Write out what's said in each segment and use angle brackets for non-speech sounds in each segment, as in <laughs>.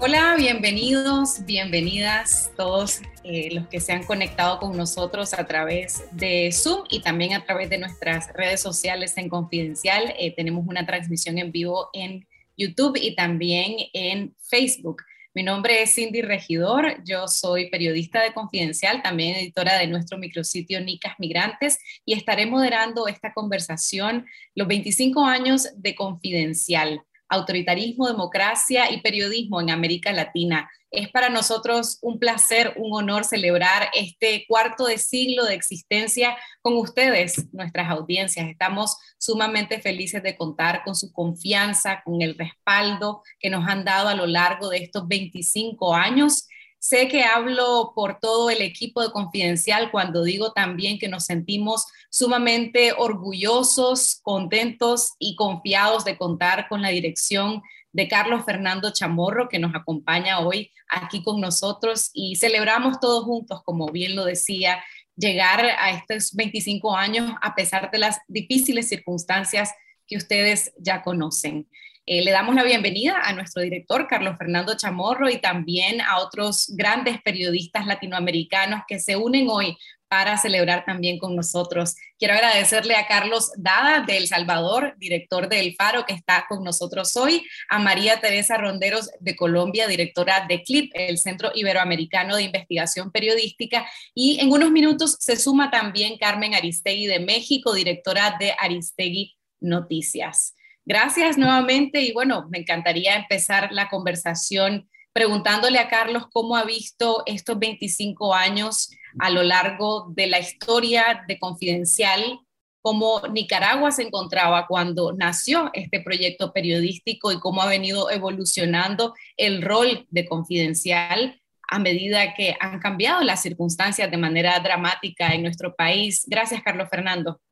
Hola, bienvenidos, bienvenidas todos eh, los que se han conectado con nosotros a través de Zoom y también a través de nuestras redes sociales en Confidencial. Eh, tenemos una transmisión en vivo en YouTube y también en Facebook. Mi nombre es Cindy Regidor, yo soy periodista de Confidencial, también editora de nuestro micrositio Nicas Migrantes y estaré moderando esta conversación, los 25 años de Confidencial autoritarismo, democracia y periodismo en América Latina. Es para nosotros un placer, un honor celebrar este cuarto de siglo de existencia con ustedes, nuestras audiencias. Estamos sumamente felices de contar con su confianza, con el respaldo que nos han dado a lo largo de estos 25 años Sé que hablo por todo el equipo de Confidencial cuando digo también que nos sentimos sumamente orgullosos, contentos y confiados de contar con la dirección de Carlos Fernando Chamorro, que nos acompaña hoy aquí con nosotros y celebramos todos juntos, como bien lo decía, llegar a estos 25 años a pesar de las difíciles circunstancias que ustedes ya conocen. Eh, le damos la bienvenida a nuestro director, Carlos Fernando Chamorro, y también a otros grandes periodistas latinoamericanos que se unen hoy para celebrar también con nosotros. Quiero agradecerle a Carlos Dada de El Salvador, director de El Faro, que está con nosotros hoy, a María Teresa Ronderos de Colombia, directora de CLIP, el Centro Iberoamericano de Investigación Periodística, y en unos minutos se suma también Carmen Aristegui de México, directora de Aristegui Noticias. Gracias nuevamente y bueno, me encantaría empezar la conversación preguntándole a Carlos cómo ha visto estos 25 años a lo largo de la historia de Confidencial, cómo Nicaragua se encontraba cuando nació este proyecto periodístico y cómo ha venido evolucionando el rol de Confidencial a medida que han cambiado las circunstancias de manera dramática en nuestro país. Gracias, Carlos Fernando.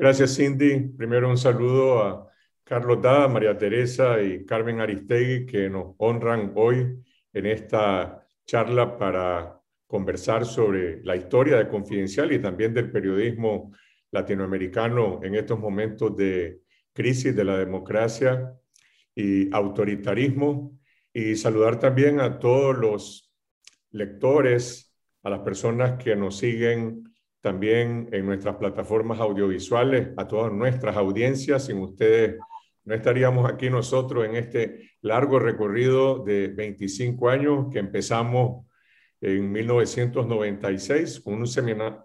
Gracias, Cindy. Primero un saludo a Carlos Dada, María Teresa y Carmen Aristegui, que nos honran hoy en esta charla para conversar sobre la historia de Confidencial y también del periodismo latinoamericano en estos momentos de crisis de la democracia y autoritarismo. Y saludar también a todos los lectores, a las personas que nos siguen también en nuestras plataformas audiovisuales, a todas nuestras audiencias. Sin ustedes no estaríamos aquí nosotros en este largo recorrido de 25 años que empezamos en 1996 con un,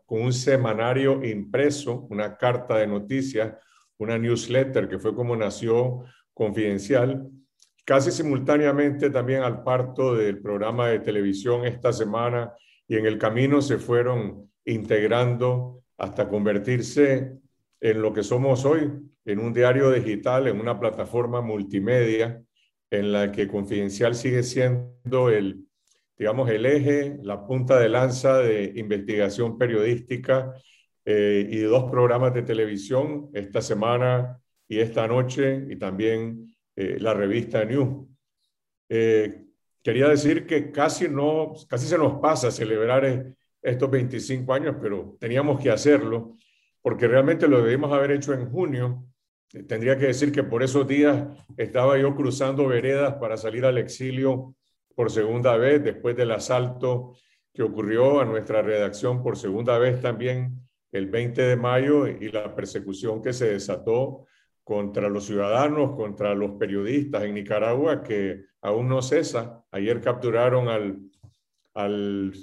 con un semanario impreso, una carta de noticias, una newsletter que fue como nació confidencial, casi simultáneamente también al parto del programa de televisión esta semana y en el camino se fueron integrando hasta convertirse en lo que somos hoy, en un diario digital, en una plataforma multimedia en la que Confidencial sigue siendo el, digamos, el eje, la punta de lanza de investigación periodística eh, y dos programas de televisión esta semana y esta noche y también eh, la revista New. Eh, quería decir que casi, no, casi se nos pasa celebrar estos 25 años, pero teníamos que hacerlo porque realmente lo debimos haber hecho en junio. Tendría que decir que por esos días estaba yo cruzando veredas para salir al exilio por segunda vez después del asalto que ocurrió a nuestra redacción por segunda vez también el 20 de mayo y la persecución que se desató contra los ciudadanos, contra los periodistas en Nicaragua, que aún no cesa. Ayer capturaron al, al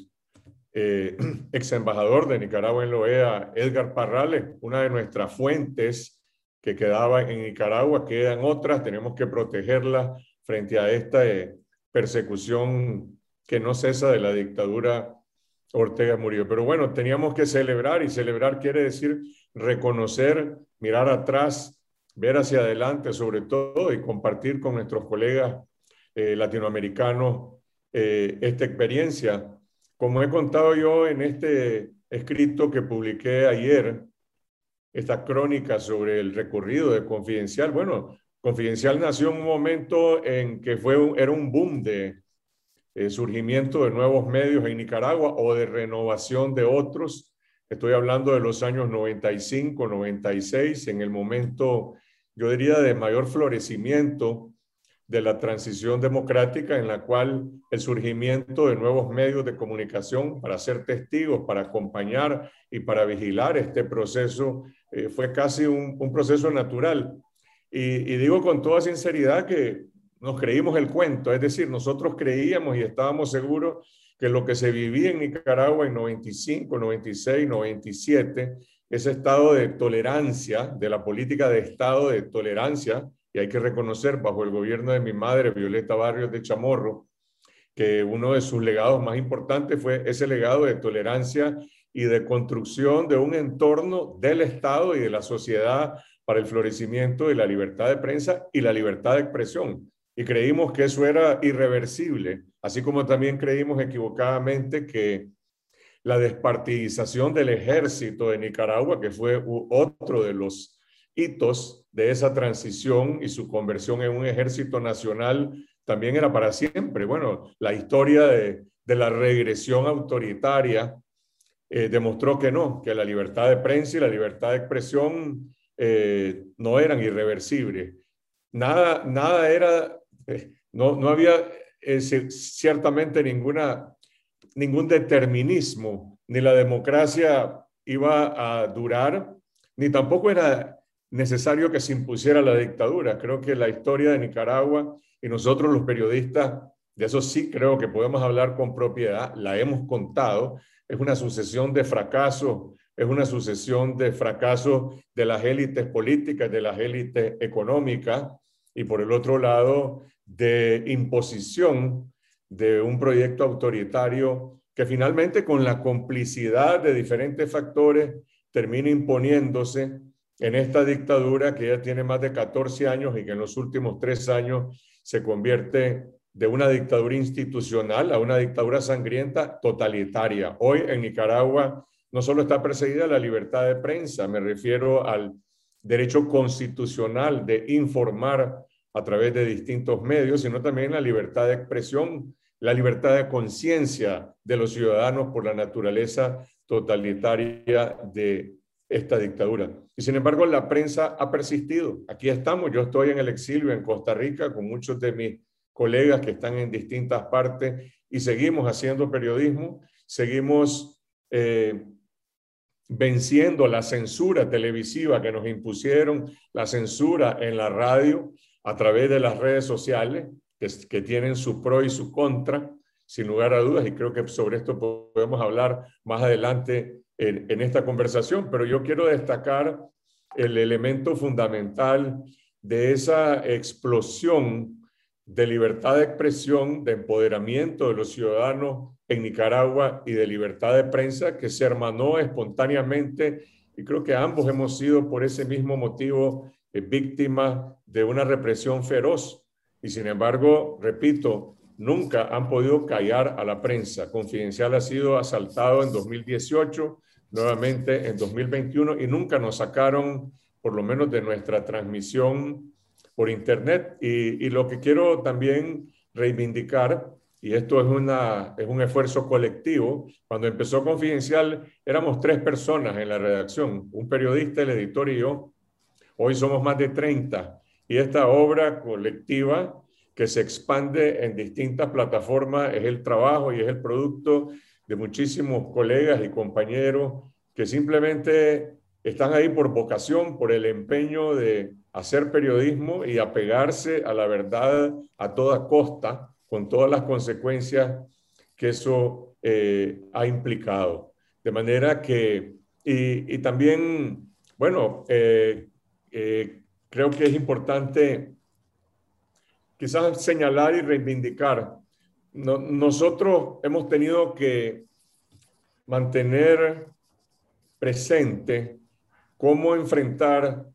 eh, <clears throat> ex embajador de Nicaragua en la OEA, Edgar Parrales, una de nuestras fuentes que quedaba en Nicaragua, quedan otras, tenemos que protegerla frente a esta eh, persecución que no cesa de la dictadura Ortega Murillo. Pero bueno, teníamos que celebrar y celebrar quiere decir reconocer, mirar atrás, ver hacia adelante sobre todo y compartir con nuestros colegas eh, latinoamericanos esta experiencia como he contado yo en este escrito que publiqué ayer, esta crónica sobre el recorrido de Confidencial, bueno, Confidencial nació en un momento en que fue era un boom de eh, surgimiento de nuevos medios en Nicaragua o de renovación de otros. Estoy hablando de los años 95, 96, en el momento, yo diría, de mayor florecimiento de la transición democrática en la cual el surgimiento de nuevos medios de comunicación para ser testigos, para acompañar y para vigilar este proceso eh, fue casi un, proceso natural. Y, y, digo con toda sinceridad que nos creímos el cuento, es decir, nosotros creíamos y estábamos seguros que lo que se vivía en Nicaragua en 95, 96, 97, ese estado de tolerancia, de la política de estado de tolerancia, y hay que reconocer bajo el gobierno de mi madre, Violeta Barrios de Chamorro, que uno de sus legados más importantes fue ese legado de tolerancia y de construcción de un entorno del Estado y de la sociedad para el florecimiento de la libertad de prensa y la libertad de expresión. Y creímos que eso era irreversible, así como también creímos equivocadamente que la despartidización del ejército de Nicaragua, que fue otro de los hitos de esa transición y su conversión en un ejército nacional también era para siempre. Bueno, la historia de, la regresión autoritaria eh, demostró que no, que la libertad de prensa y la libertad de expresión eh, no eran irreversibles. Nada, nada era, eh, no, no había ciertamente ninguna, ningún determinismo, ni la democracia iba a durar, ni tampoco era necesario que se impusiera la dictadura. Creo que la historia de Nicaragua y nosotros los periodistas, de eso sí creo que podemos hablar con propiedad, la hemos contado, es una sucesión de fracasos, es una sucesión de fracasos de las élites políticas, de las élites económicas y por el otro lado de imposición de un proyecto autoritario que finalmente con la complicidad de diferentes factores termina imponiéndose en esta dictadura que ya tiene más de 14 años y que en los últimos tres años se convierte de una dictadura institucional a una dictadura sangrienta totalitaria. Hoy en Nicaragua no solo está perseguida la libertad de prensa, me refiero al derecho constitucional de informar a través de distintos medios, sino también la libertad de expresión, la libertad de conciencia de los ciudadanos por la naturaleza totalitaria de esta dictadura. Y sin embargo, la prensa ha persistido. Aquí estamos, yo estoy en el exilio en Costa Rica con muchos de mis colegas que están en distintas partes y seguimos haciendo periodismo, seguimos eh, venciendo la censura televisiva que nos impusieron, la censura en la radio a través de las redes sociales, que, que tienen su pro y su contra, sin lugar a dudas, y creo que sobre esto podemos hablar más adelante en, esta conversación, pero yo quiero destacar el elemento fundamental de esa explosión de libertad de expresión, de empoderamiento de los ciudadanos en Nicaragua y de libertad de prensa que se hermanó espontáneamente y creo que ambos hemos sido por ese mismo motivo eh, víctimas de una represión feroz. Y sin embargo, repito, nunca han podido callar a la prensa. Confidencial ha sido asaltado en 2018, nuevamente en 2021 y nunca nos sacaron por lo menos de nuestra transmisión por internet. Y, lo que quiero también reivindicar, y esto es, una, es un esfuerzo colectivo, cuando empezó Confidencial éramos tres personas en la redacción, un periodista, el editor y yo. Hoy somos más de 30 y esta obra colectiva que se expande en distintas plataformas es el trabajo y es el producto de muchísimos colegas y compañeros que simplemente están ahí por vocación, por el empeño de hacer periodismo y apegarse a la verdad a toda costa, con todas las consecuencias que eso eh, ha implicado. De manera que, y, también, bueno, eh, eh, creo que es importante quizás señalar y reivindicar nosotros hemos tenido que mantener presente cómo enfrentar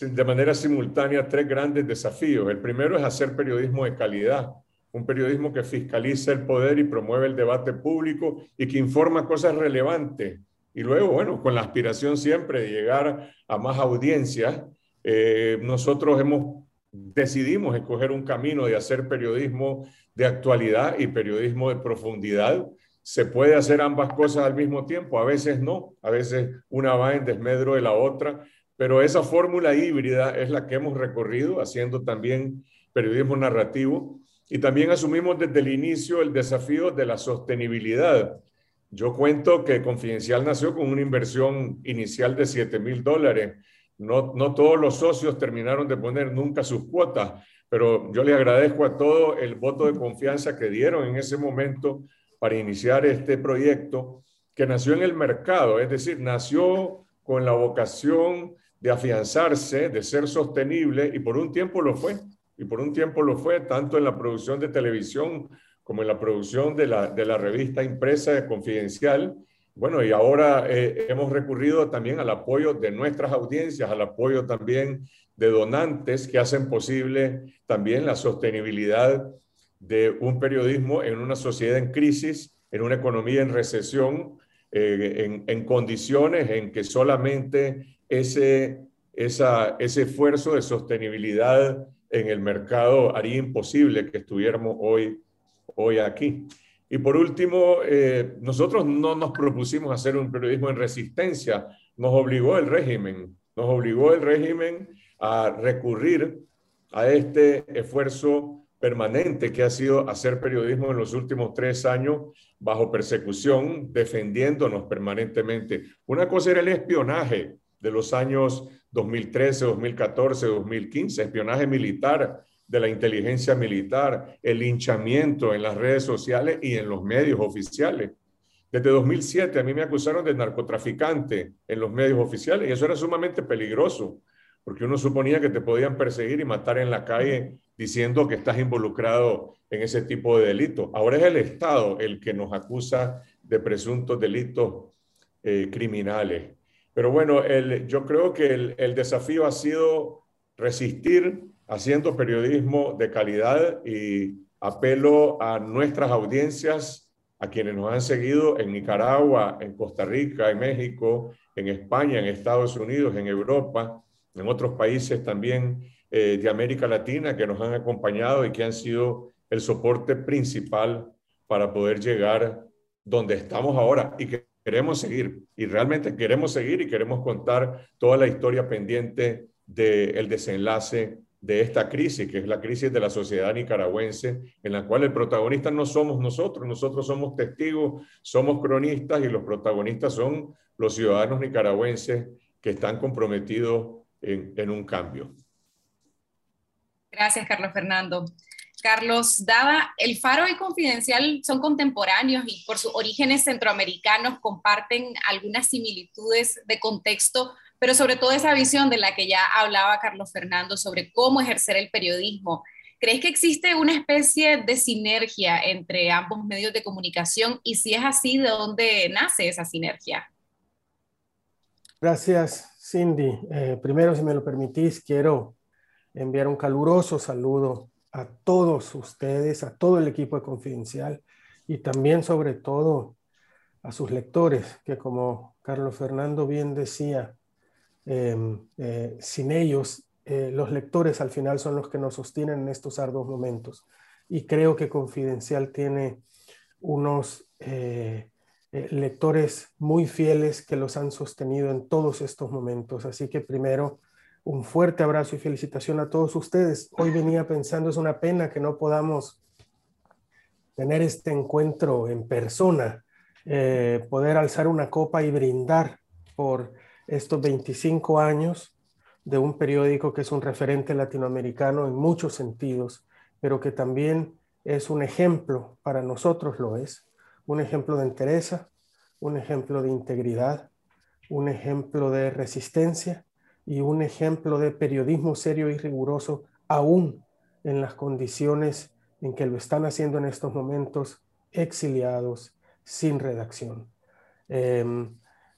de manera simultánea tres grandes desafíos. El primero es hacer periodismo de calidad, un periodismo que fiscaliza el poder y promueve el debate público y que informa cosas relevantes. Y luego, bueno, con la aspiración siempre de llegar a más audiencias, eh, nosotros hemos decidimos escoger un camino de hacer periodismo de actualidad y periodismo de profundidad. Se puede hacer ambas cosas al mismo tiempo, a veces no, a veces una va en desmedro de la otra, pero esa fórmula híbrida es la que hemos recorrido haciendo también periodismo narrativo y también asumimos desde el inicio el desafío de la sostenibilidad. Yo cuento que Confidencial nació con una inversión inicial de 7 mil dólares. No, no todos los socios terminaron de poner nunca sus cuotas, pero yo les agradezco a todos el voto de confianza que dieron en ese momento para iniciar este proyecto que nació en el mercado, es decir, nació con la vocación de afianzarse, de ser sostenible y por un tiempo lo fue. Y por un tiempo lo fue tanto en la producción de televisión como en la producción de la, revista impresa de Confidencial. Bueno, y ahora eh, hemos recurrido también al apoyo de nuestras audiencias, al apoyo también de donantes que hacen posible también la sostenibilidad de un periodismo en una sociedad en crisis, en una economía en recesión, eh, en, condiciones en que solamente ese, esa, ese esfuerzo de sostenibilidad en el mercado haría imposible que estuviéramos hoy, hoy aquí. Y por último, eh, nosotros no nos propusimos hacer un periodismo en resistencia, nos obligó el régimen, nos obligó el régimen a recurrir a este esfuerzo permanente que ha sido hacer periodismo en los últimos tres años bajo persecución, defendiéndonos permanentemente. Una cosa era el espionaje de los años 2013, 2014, 2015, espionaje militar de la inteligencia militar, el linchamiento en las redes sociales y en los medios oficiales. Desde 2007 a mí me acusaron de narcotraficante en los medios oficiales y eso era sumamente peligroso porque uno suponía que te podían perseguir y matar en la calle diciendo que estás involucrado en ese tipo de delito. Ahora es el Estado el que nos acusa de presuntos delitos eh, criminales. Pero bueno, yo creo que el, el desafío ha sido resistir haciendo periodismo de calidad y apelo a nuestras audiencias, a quienes nos han seguido en Nicaragua, en Costa Rica, en México, en España, en Estados Unidos, en Europa, en otros países también eh, de América Latina que nos han acompañado y que han sido el soporte principal para poder llegar donde estamos ahora y que queremos seguir. Y realmente queremos seguir y queremos contar toda la historia pendiente del desenlace de esta crisis, que es la crisis de la sociedad nicaragüense, en la cual el protagonista no somos nosotros, nosotros somos testigos, somos cronistas y los protagonistas son los ciudadanos nicaragüenses que están comprometidos en, un cambio. Gracias, Carlos Fernando. Carlos, dada el Faro y Confidencial son contemporáneos y por sus orígenes centroamericanos comparten algunas similitudes de contexto, pero sobre todo esa visión de la que ya hablaba Carlos Fernando sobre cómo ejercer el periodismo. ¿Crees que existe una especie de sinergia entre ambos medios de comunicación? Y si es así, ¿de dónde nace esa sinergia? Gracias, Cindy, eh, primero, si me lo permitís, quiero enviar un caluroso saludo a todos ustedes, a todo el equipo de Confidencial y también, sobre todo, a sus lectores, que como Carlos Fernando bien decía, em, eh, sin ellos, eh, los lectores al final son los que nos sostienen en estos arduos momentos. Y creo que Confidencial tiene unos eh, lectores muy fieles que los han sostenido en todos estos momentos. Así que primero, un fuerte abrazo y felicitación a todos ustedes. Hoy venía pensando, es una pena que no podamos tener este encuentro en persona, eh, poder alzar una copa y brindar por estos 25 años de un periódico que es un referente latinoamericano en muchos sentidos, pero que también es un ejemplo, para nosotros lo es, un ejemplo de entereza, un ejemplo de integridad, un ejemplo de resistencia y un ejemplo de periodismo serio y riguroso, aún en las condiciones en que lo están haciendo en estos momentos, exiliados, sin redacción. Eh,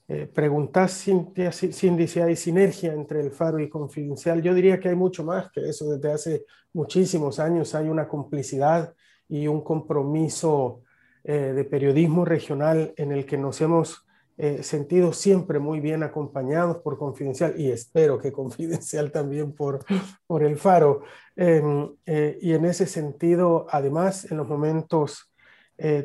eh, preguntás, Cindy, si hay sinergia entre el Faro y Confidencial. Yo diría que hay mucho más que eso. Desde hace muchísimos años hay una complicidad y un compromiso eh, de periodismo regional en el que nos hemos eh, sentido siempre muy bien acompañados por Confidencial y espero que Confidencial <laughs> también por, por el Faro. Em, eh, y en ese sentido, además, en los momentos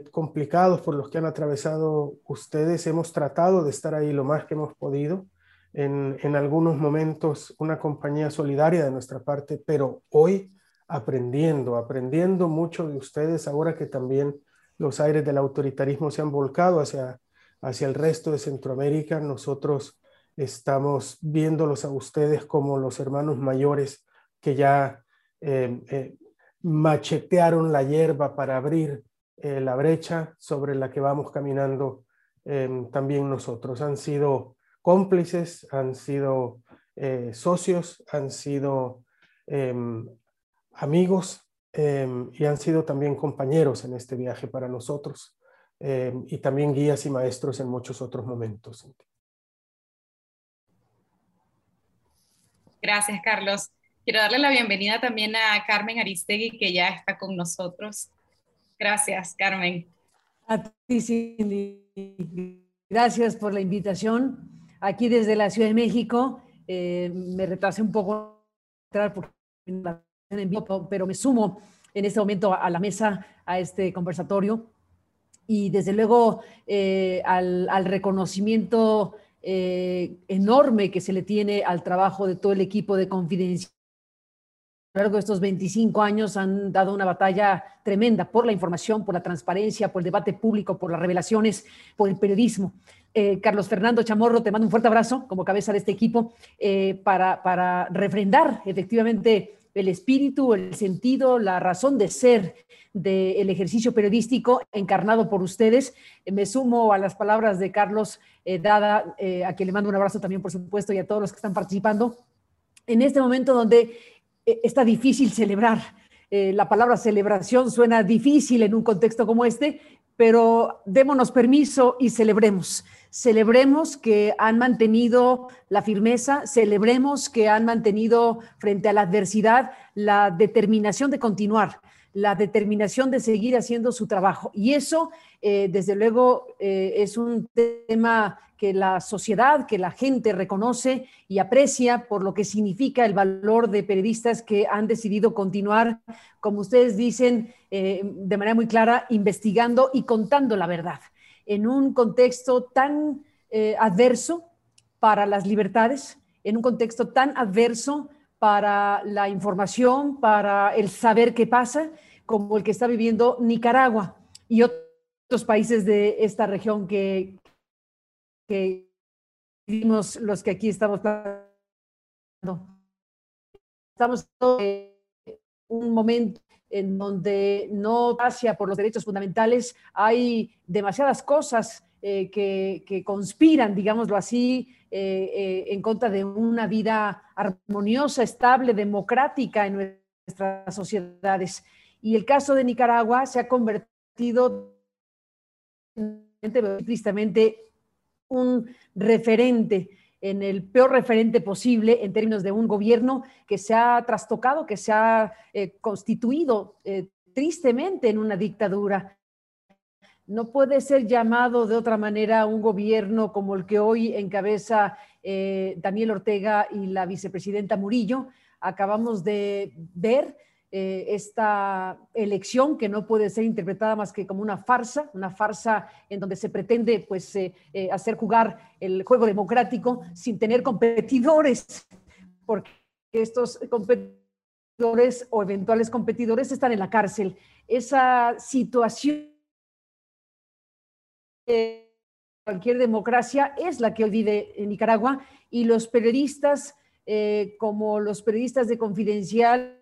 complicados por los que han atravesado ustedes, hemos tratado de estar ahí lo más que hemos podido. En, en algunos momentos una compañía solidaria de nuestra parte, pero hoy aprendiendo, aprendiendo mucho de ustedes ahora que también los aires del autoritarismo se han volcado hacia, hacia el resto de Centroamérica. Nosotros estamos viéndolos a ustedes como los hermanos mayores que ya eh, eh, machetearon la hierba para abrir eh, la brecha sobre la que vamos caminando también nosotros. Han sido cómplices, han sido socios, han sido em, amigos em, y han sido también compañeros en este viaje para nosotros em, y también guías y maestros en muchos otros momentos. Gracias, Carlos. Quiero darle la bienvenida también a Carmen Aristegui, que ya está con nosotros. Gracias, Carmen. A ti, Cindy. Gracias por la invitación. Aquí desde la Ciudad de México, eh, me retrasé un poco porque pero me sumo en este momento a la mesa, a este conversatorio y desde luego eh, al, reconocimiento eh, enorme que se le tiene al trabajo de todo el equipo de confidencia. A lo largo de estos 25 años han dado una batalla tremenda por la información, por la transparencia, por el debate público, por las revelaciones, por el periodismo. Eh, Carlos Fernando Chamorro, te mando un fuerte abrazo como cabeza de este equipo para, para refrendar efectivamente el espíritu, el sentido, la razón de ser del ejercicio periodístico encarnado por ustedes. Me sumo a las palabras de Carlos eh, Dada, eh, a quien le mando un abrazo también, por supuesto, y a todos los que están participando. En este momento donde eh, está difícil celebrar, la palabra celebración suena difícil en un contexto como este, pero démonos permiso y celebremos celebremos que han mantenido la firmeza, celebremos que han mantenido frente a la adversidad la determinación de continuar, la determinación de seguir haciendo su trabajo. Y eso, eh, desde luego, eh, es un tema que la sociedad, que la gente reconoce y aprecia por lo que significa el valor de periodistas que han decidido continuar, como ustedes dicen, eh, de manera muy clara, investigando y contando la verdad en un contexto tan eh, adverso para las libertades, en un contexto tan adverso para la información, para el saber qué pasa, como el que está viviendo Nicaragua y otros países de esta región que, que vivimos los que aquí estamos Estamos en un momento en donde no hacia por los derechos fundamentales, hay demasiadas cosas eh, que, conspiran, digámoslo así, eh, eh, en contra de una vida armoniosa, estable, democrática en nuestras sociedades. Y el caso de Nicaragua se ha convertido tristemente un referente en el peor referente posible en términos de un gobierno que se ha trastocado, que se ha eh, constituido eh, tristemente en una dictadura. No puede ser llamado de otra manera un gobierno como el que hoy encabeza eh, Daniel Ortega y la vicepresidenta Murillo. Acabamos de ver eh, esta elección que no puede ser interpretada más que como una farsa, una farsa en donde se pretende pues, eh, eh, hacer jugar el juego democrático sin tener competidores, porque estos competidores o eventuales competidores están en la cárcel. Esa situación de cualquier democracia es la que hoy en Nicaragua y los periodistas, como los periodistas de Confidencial,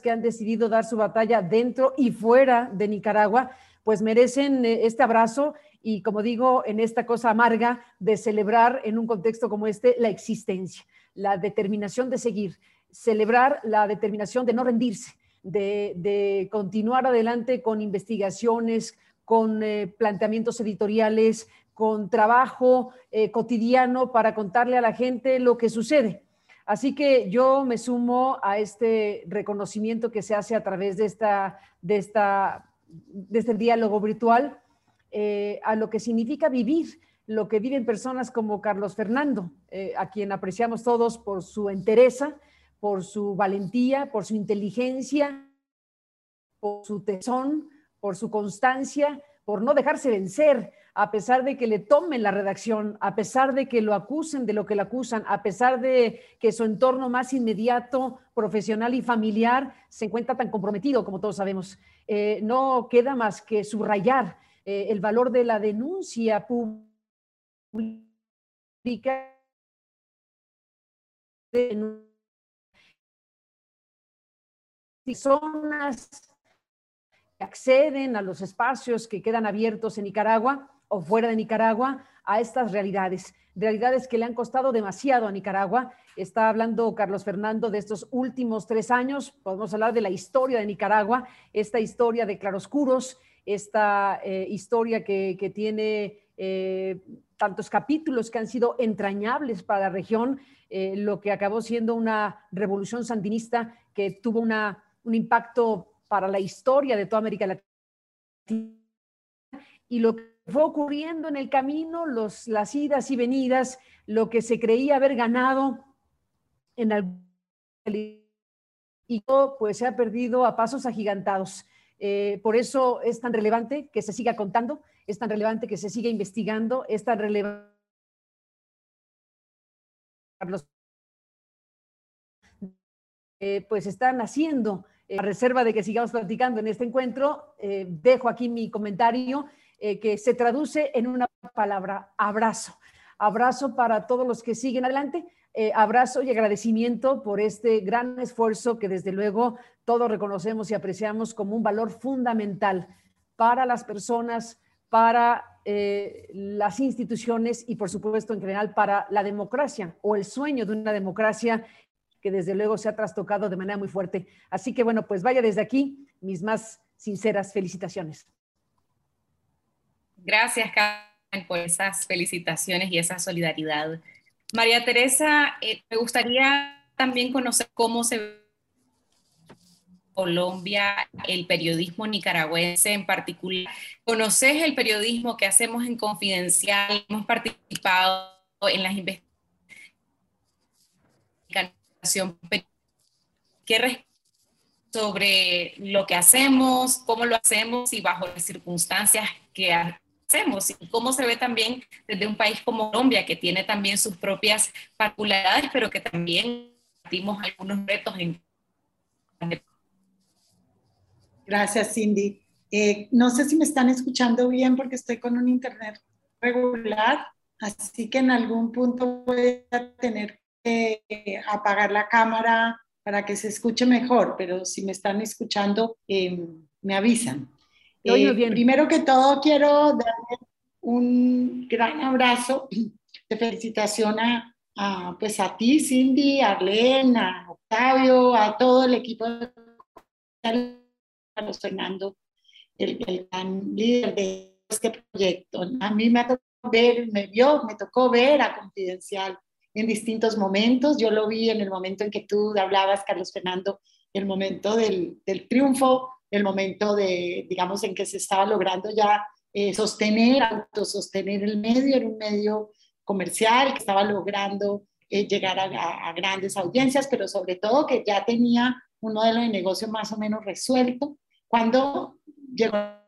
que han decidido dar su batalla dentro y fuera de Nicaragua, pues merecen eh, este abrazo y, como digo, en esta cosa amarga de celebrar en un contexto como este la existencia, la determinación de seguir, celebrar la determinación de no rendirse, de, continuar adelante con investigaciones, con eh, planteamientos editoriales, con trabajo eh, cotidiano para contarle a la gente lo que sucede Así que yo me sumo a este reconocimiento que se hace a través de, esta, de, esta, de este diálogo virtual, eh, a lo que significa vivir, lo que viven personas como Carlos Fernando, eh, a quien apreciamos todos por su entereza, por su valentía, por su inteligencia, por su tesón, por su constancia, por no dejarse vencer a pesar de que le tomen la redacción, a pesar de que lo acusen de lo que lo acusan, a pesar de que su entorno más inmediato, profesional y familiar se encuentra tan comprometido, como todos sabemos. Eh, no queda más que subrayar eh, el valor de la denuncia pública de personas que acceden a los espacios que quedan abiertos en Nicaragua o fuera de Nicaragua a estas realidades, realidades que le han costado demasiado a Nicaragua. Está hablando Carlos Fernando de estos últimos tres años, podemos hablar de la historia de Nicaragua, esta historia de claroscuros, esta eh, historia que, tiene eh, tantos capítulos que han sido entrañables para la región, eh, lo que acabó siendo una revolución sandinista que tuvo una, un impacto para la historia de toda América Latina y lo que fue ocurriendo en el camino, los, las idas y venidas, lo que se creía haber ganado en algún y pues se ha perdido a pasos agigantados. Eh, por eso es tan relevante que se siga contando, es tan relevante que se siga investigando, es tan relevante eh, pues están haciendo, eh, a reserva de que sigamos platicando en este encuentro, dejo aquí mi comentario que se traduce en una palabra, abrazo. Abrazo para todos los que siguen adelante, eh, abrazo y agradecimiento por este gran esfuerzo que desde luego todos reconocemos y apreciamos como un valor fundamental para las personas, para eh, las instituciones y por supuesto en general para la democracia o el sueño de una democracia que desde luego se ha trastocado de manera muy fuerte. Así que bueno, pues vaya desde aquí mis más sinceras felicitaciones. Gracias, Carmen, por esas felicitaciones y esa solidaridad. María Teresa, eh, me gustaría también conocer cómo se ve Colombia, el periodismo nicaragüense en particular. ¿Conoces el periodismo que hacemos en Confidencial? Hemos participado en las investigaciones. ¿Qué sobre lo que hacemos, cómo lo hacemos y bajo las circunstancias que y cómo se ve también desde un país como Colombia, que tiene también sus propias particularidades, pero que también tenemos algunos retos en... Gracias, Cindy. Eh, no sé si me están escuchando bien porque estoy con un internet regular, así que en algún punto voy a tener que apagar la cámara para que se escuche mejor, pero si me están escuchando, eh, me avisan. Eh, primero que todo, quiero darle un gran abrazo <clears throat> de felicitación a, pues a ti, Cindy, a Arlene, a Octavio, a todo el equipo de Carlos Fernando, el, gran líder de este proyecto. A mí me tocó ver, me vio, me tocó ver a Confidencial en distintos momentos. Yo lo vi en el momento en que tú hablabas, Carlos Fernando, el momento del, del triunfo el momento de, digamos, en que se estaba logrando ya eh, sostener, autosostener el medio, era un medio comercial que estaba logrando eh, llegar a, grandes audiencias, pero sobre todo que ya tenía un modelo de negocio más o menos resuelto cuando llegó la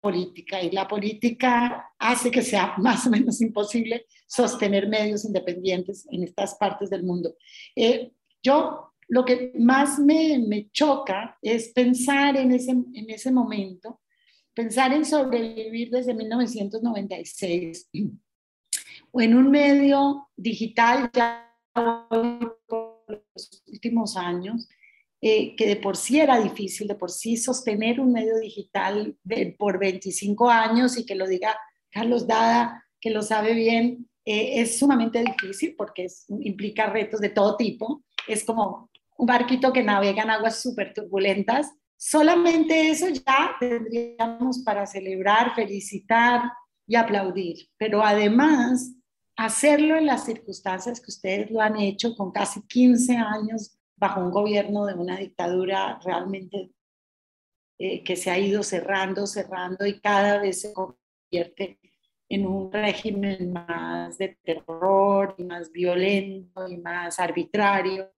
política y la política hace que sea <laughs> más o menos imposible sostener medios independientes en estas partes del mundo. Eh, yo lo que más me, choca es pensar en ese, en ese momento, pensar en sobrevivir desde 1996 o en un medio digital ya por los últimos años, eh, que de por sí era difícil, de por sí sostener un medio digital por 25 años y que lo diga Carlos Dada, que lo sabe bien, eh, es sumamente difícil porque implica retos de todo tipo. Es como un barquito que navega en aguas súper turbulentas. Solamente eso ya tendríamos para celebrar, felicitar y aplaudir. Pero además, hacerlo en las circunstancias que ustedes lo han hecho con casi 15 años bajo un gobierno de una dictadura realmente eh, que se ha ido cerrando, cerrando y cada vez se convierte en un régimen más de terror más violento y más arbitrario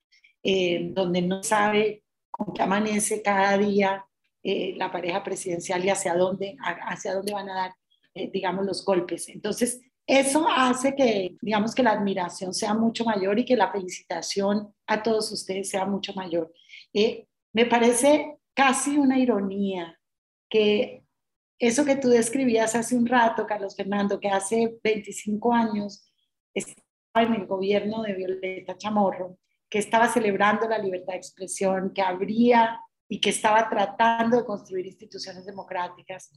eh, donde no sabe con qué amanece cada día eh, la pareja presidencial y hacia dónde, hacia dónde van a dar digamos, los golpes. Entonces, eso hace que, digamos, que la admiración sea mucho mayor y que la felicitación a todos ustedes sea mucho mayor. Eh, me parece casi una ironía que eso que tú describías hace un rato, Carlos Fernando, que hace 25 años estaba en el gobierno de Violeta Chamorro, que estaba celebrando la libertad de expresión, que habría y que estaba tratando de construir instituciones democráticas.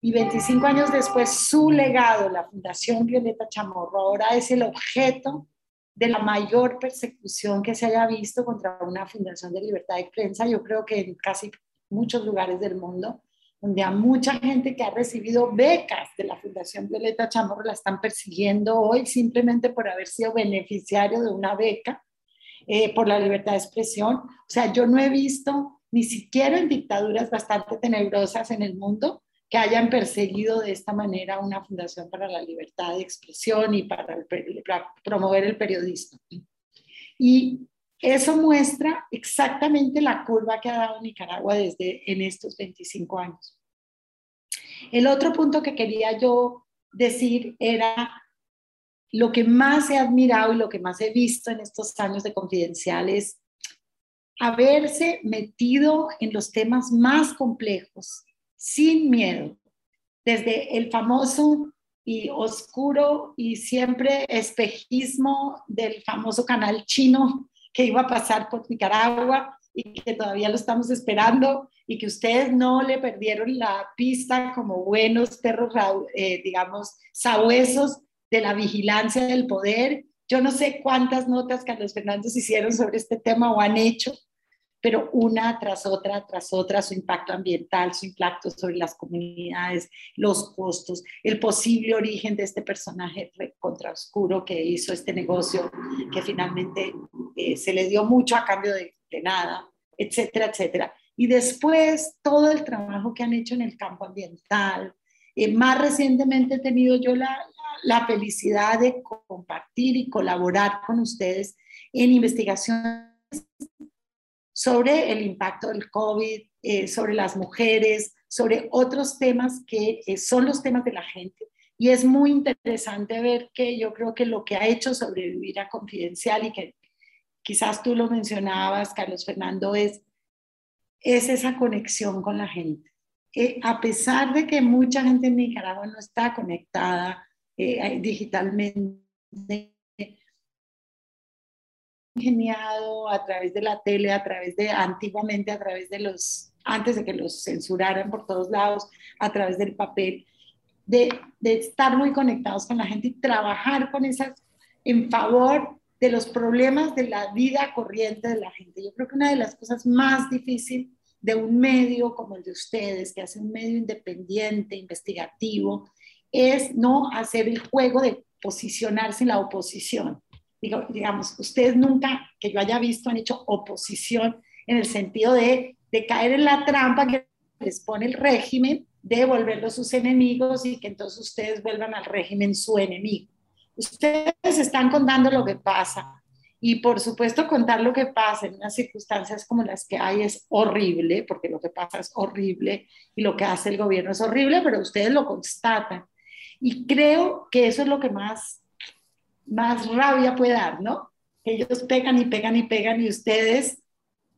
Y 25 años después su legado, la Fundación Violeta Chamorro, ahora es el objeto de la mayor persecución que se haya visto contra una fundación de libertad de prensa, yo creo que en casi muchos lugares del mundo, donde a mucha gente que ha recibido becas de la Fundación Violeta Chamorro la están persiguiendo hoy simplemente por haber sido beneficiario de una beca eh, por la libertad de expresión. O sea, yo no he visto ni siquiera en dictaduras bastante tenebrosas en el mundo que hayan perseguido de esta manera una fundación para la libertad de expresión y para, promover el periodismo. Y eso muestra exactamente la curva que ha dado Nicaragua desde en estos 25 años. El otro punto que quería yo decir era lo que más he admirado y lo que más he visto en estos años de confidenciales, haberse metido en los temas más complejos sin miedo, desde el famoso y oscuro y siempre espejismo del famoso canal chino que iba a pasar por Nicaragua y que todavía lo estamos esperando y que ustedes no le perdieron la pista como buenos perros, eh, digamos, sabuesos de la vigilancia del poder. Yo no sé cuántas notas Carlos Fernández hicieron sobre este tema o han hecho, pero una tras otra, tras otra, su impacto ambiental, su impacto sobre las comunidades, los costos, el posible origen de este personaje contraoscuro que hizo este negocio, que finalmente eh, se le dio mucho a cambio de, nada, etcétera, etcétera. Y después todo el trabajo que han hecho en el campo ambiental. Eh, más recientemente he tenido yo la, la felicidad de compartir y colaborar con ustedes en investigaciones sobre el impacto del COVID, eh, sobre las mujeres, sobre otros temas que eh, son los temas de la gente. Y es muy interesante ver que yo creo que lo que ha hecho sobrevivir a Confidencial y que quizás tú lo mencionabas, Carlos Fernando, es, es esa conexión con la gente. Eh, a pesar de que mucha gente en Nicaragua no está conectada digitalmente, ingeniado a través de la tele, a través de, antiguamente a través de los, antes de que los censuraran por todos lados, a través del papel, de, de estar muy conectados con la gente y trabajar con esas en favor de los problemas de la vida corriente de la gente. Yo creo que una de las cosas más difíciles de un medio como el de ustedes, que hace un medio independiente, investigativo, es no hacer el juego de posicionarse en la oposición digamos, ustedes nunca, que yo haya visto, han hecho oposición en el sentido de, de caer en la trampa que les pone el régimen, de volverlos sus enemigos y que entonces ustedes vuelvan al régimen su enemigo. Ustedes están contando lo que pasa y por supuesto contar lo que pasa en unas circunstancias como las que hay es horrible, porque lo que pasa es horrible y lo que hace el gobierno es horrible, pero ustedes lo constatan. Y creo que eso es lo que más más rabia puede dar, ¿no? Ellos pegan y pegan y pegan y ustedes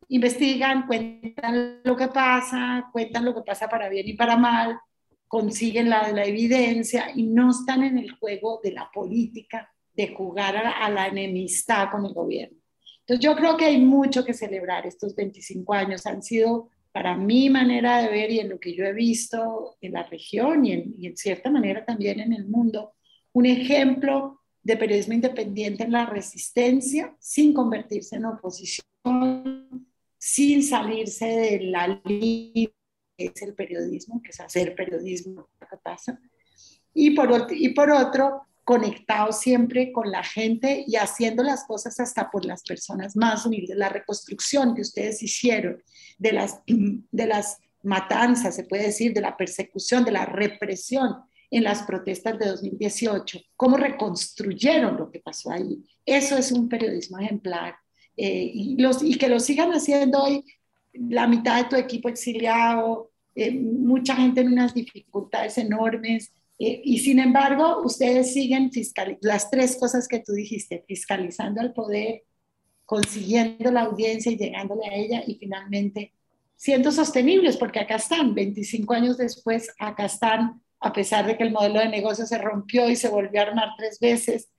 investigan, cuentan lo que pasa, cuentan lo que pasa para bien y para mal, consiguen la, la evidencia y no están en el juego de la política, de jugar a, la enemistad con el gobierno. Entonces yo creo que hay mucho que celebrar. Estos 25 años han sido, para mi manera de ver y en lo que yo he visto en la región y en, y en cierta manera también en el mundo, un ejemplo de periodismo independiente en la resistencia, sin convertirse en oposición, sin salirse de la línea que es el periodismo, que es hacer periodismo. Y por, y por otro, conectado siempre con la gente y haciendo las cosas hasta por las personas más humildes. La reconstrucción que ustedes hicieron de las, de las matanzas, se puede decir, de la persecución, de la represión en las protestas de 2018, cómo reconstruyeron lo que pasó ahí. Eso es un periodismo ejemplar. Eh, y, los, y que lo sigan haciendo hoy, la mitad de tu equipo exiliado, eh, mucha gente en unas dificultades enormes, Eh, y sin embargo, ustedes siguen las tres cosas que tú dijiste, fiscalizando al poder, consiguiendo la audiencia y llegándole a ella y finalmente siendo sostenibles, porque acá están, 25 años después, acá están, a pesar de que el modelo de negocio se rompió y se volvió a armar tres veces,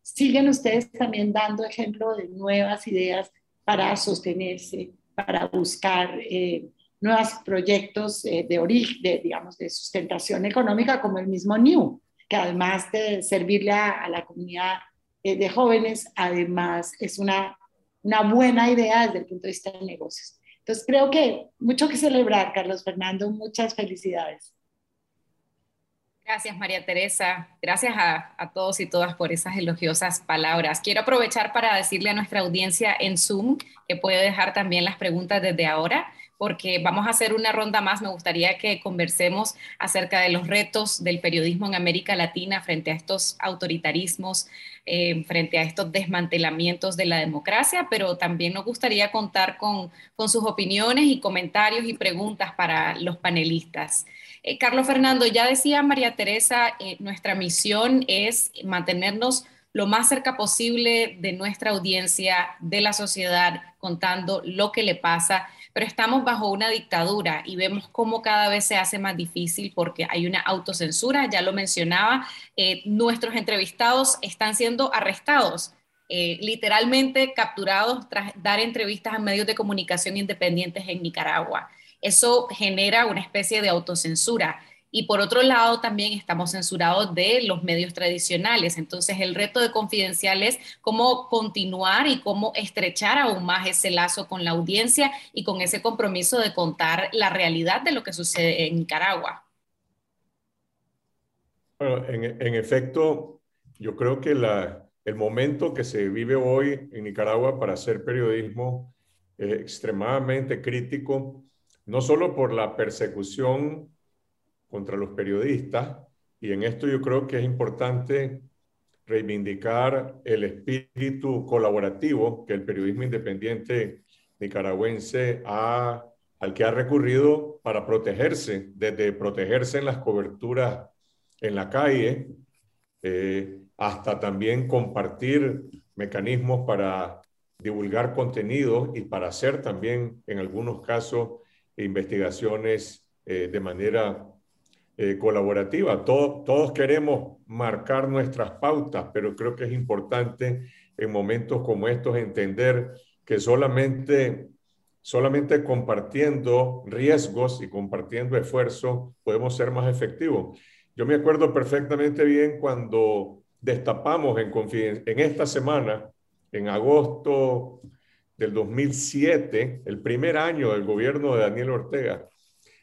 siguen ustedes también dando ejemplo de nuevas ideas para sostenerse, para buscar eh, nuevos proyectos eh, de de, digamos, de sustentación económica como el mismo New, que además de servirle a, la comunidad eh, de jóvenes, además es una, una buena idea desde el punto de vista de negocios. Entonces creo que mucho que celebrar, Carlos Fernando, muchas felicidades. Gracias, María Teresa. Gracias a, a, todos y todas por esas elogiosas palabras. Quiero aprovechar para decirle a nuestra audiencia en Zoom que puede dejar también las preguntas desde ahora porque vamos a hacer una ronda más. Me gustaría que conversemos acerca de los retos del periodismo en América Latina frente a estos autoritarismos, eh, frente a estos desmantelamientos de la democracia, pero también nos gustaría contar con, sus opiniones y comentarios y preguntas para los panelistas. Eh, Carlos Fernando, ya decía María Teresa, eh, nuestra misión es mantenernos lo más cerca posible de nuestra audiencia, de la sociedad, contando lo que le pasa pero estamos bajo una dictadura y vemos cómo cada vez se hace más difícil porque hay una autocensura, ya lo mencionaba, eh, nuestros entrevistados están siendo arrestados. Eh, literalmente capturados tras dar entrevistas a medios de comunicación independientes en Nicaragua. Eso genera una especie de autocensura. Y por otro lado, también estamos censurados de los medios tradicionales. Entonces, el reto de Confidencial es cómo continuar y cómo estrechar aún más ese lazo con la audiencia y con ese compromiso de contar la realidad de lo que sucede en Nicaragua. Bueno, en, efecto, yo creo que la, el momento que se vive hoy en Nicaragua para hacer periodismo es extremadamente crítico, no solo por la persecución contra los periodistas. Y en esto yo creo que es importante reivindicar el espíritu colaborativo que el periodismo independiente nicaragüense ha, al que ha recurrido para protegerse, desde protegerse en las coberturas en la calle eh, hasta también compartir mecanismos para divulgar contenido y para hacer también en algunos casos investigaciones eh, de manera eh, colaborativa. todos queremos marcar nuestras pautas, pero creo que es importante en momentos como estos entender que solamente, solamente compartiendo riesgos y compartiendo esfuerzos podemos ser más efectivos. Yo me acuerdo perfectamente bien cuando destapamos en, en esta semana, en agosto del 2007, el primer año del gobierno de Daniel Ortega,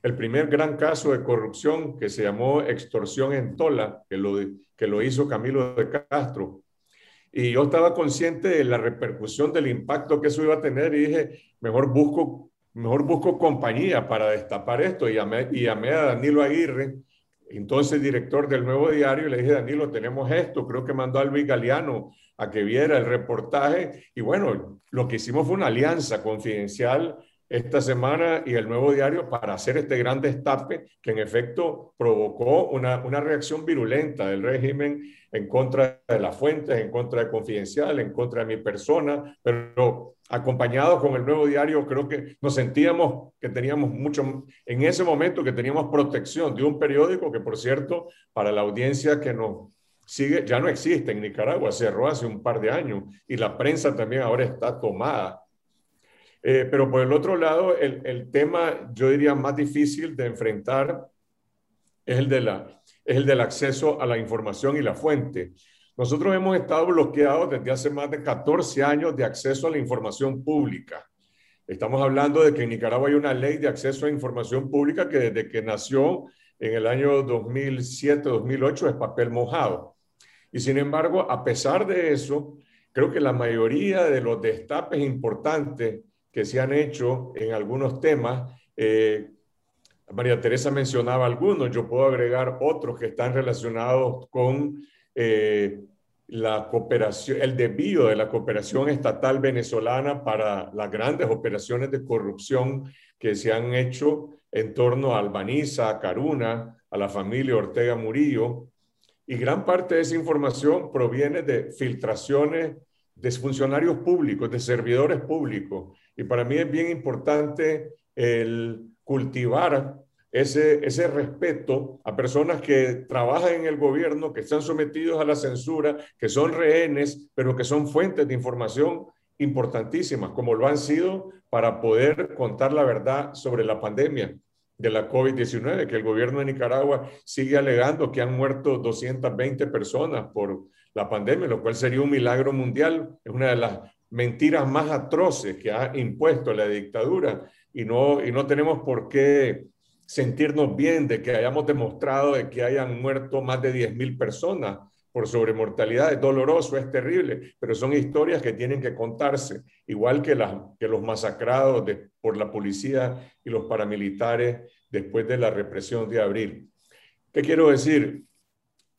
el primer gran caso de corrupción que se llamó extorsión en Tola, que lo, que lo hizo Camilo de Castro. Y yo estaba consciente de la repercusión del impacto que eso iba a tener y dije, mejor busco, mejor busco compañía para destapar esto. Y llamé, y llamé a Danilo Aguirre, entonces director del Nuevo Diario, y le dije, Danilo, tenemos esto. Creo que mandó a Luis Galeano a que viera el reportaje. Y bueno, lo que hicimos fue una alianza confidencial esta semana y el nuevo diario para hacer este gran destape que en efecto provocó una, una reacción virulenta del régimen en contra de las fuentes, en contra de Confidencial, en contra de mi persona, pero acompañado con el nuevo diario creo que nos sentíamos que teníamos mucho, en ese momento que teníamos protección de un periódico que por cierto para la audiencia que nos sigue ya no existe en Nicaragua, cerró hace un par de años y la prensa también ahora está tomada eh, pero por el otro lado, el, el, tema, yo diría, más difícil de enfrentar es el, de la, es el del acceso a la información y la fuente. Nosotros hemos estado bloqueados desde hace más de 14 años de acceso a la información pública. Estamos hablando de que en Nicaragua hay una ley de acceso a información pública que desde que nació en el año 2007-2008 es papel mojado. Y sin embargo, a pesar de eso, creo que la mayoría de los destapes importantes que se han hecho en algunos temas. Eh, María Teresa mencionaba algunos, yo puedo agregar otros que están relacionados con eh, la cooperación, el desvío de la cooperación estatal venezolana para las grandes operaciones de corrupción que se han hecho en torno a Albaniza, a Caruna, a la familia Ortega Murillo. Y gran parte de esa información proviene de filtraciones de funcionarios públicos, de servidores públicos. Y para mí es bien importante el cultivar ese, ese respeto a personas que trabajan en el gobierno, que están sometidos a la censura, que son rehenes, pero que son fuentes de información importantísimas, como lo han sido para poder contar la verdad sobre la pandemia de la COVID-19, que el gobierno de Nicaragua sigue alegando que han muerto 220 personas por la pandemia, lo cual sería un milagro mundial. Es una de las mentiras más atroces que ha impuesto la dictadura y no, y no tenemos por qué sentirnos bien de que hayamos demostrado de que hayan muerto más de 10.000 personas por sobremortalidad. Es doloroso, es terrible, pero son historias que tienen que contarse, igual que, las, que los masacrados por la policía y los paramilitares después de la represión de abril. ¿Qué quiero decir?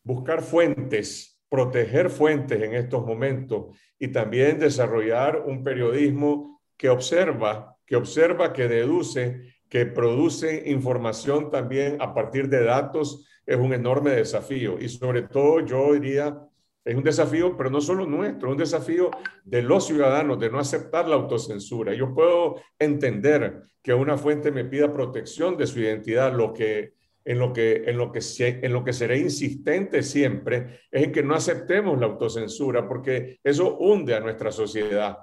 Buscar fuentes, proteger fuentes en estos momentos y también desarrollar un periodismo que observa, que observa, que deduce que produce información también a partir de datos es un enorme desafío. Y sobre todo yo diría, es un desafío, pero no solo nuestro, es un desafío de los ciudadanos de no aceptar la autocensura. Yo puedo entender que una fuente me pida protección de su identidad, lo que en lo que, en lo que, en lo que seré insistente siempre es en que no aceptemos la autocensura, porque eso hunde a nuestra sociedad.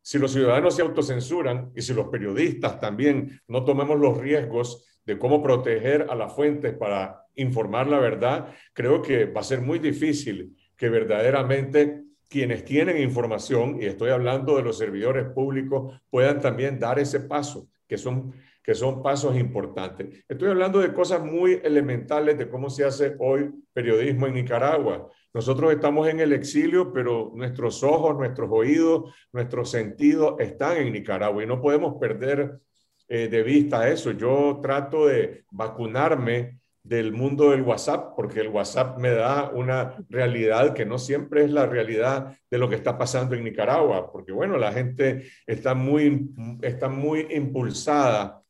Si los ciudadanos se autocensuran y si los periodistas también no tomemos los riesgos de cómo proteger a las fuentes para informar la verdad, creo que va a ser muy difícil que verdaderamente quienes tienen información, y estoy hablando de los servidores públicos, puedan también dar ese paso, que son, que son pasos importantes. Estoy hablando de cosas muy elementales de cómo se hace hoy periodismo en Nicaragua. Nosotros estamos en el exilio, pero nuestros ojos, nuestros oídos, nuestros sentidos están en Nicaragua y no podemos perder eh, de vista eso. Yo trato de vacunarme del mundo del WhatsApp, porque el WhatsApp me da una realidad que no siempre es la realidad de lo que está pasando en Nicaragua, porque bueno, la gente está muy, está muy impulsada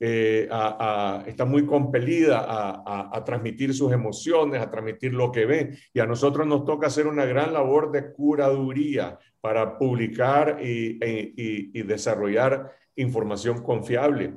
eh, está muy compelida a, transmitir sus emociones, a transmitir lo que ve. Y a nosotros nos toca hacer una gran labor de curaduría para publicar y, y desarrollar información confiable.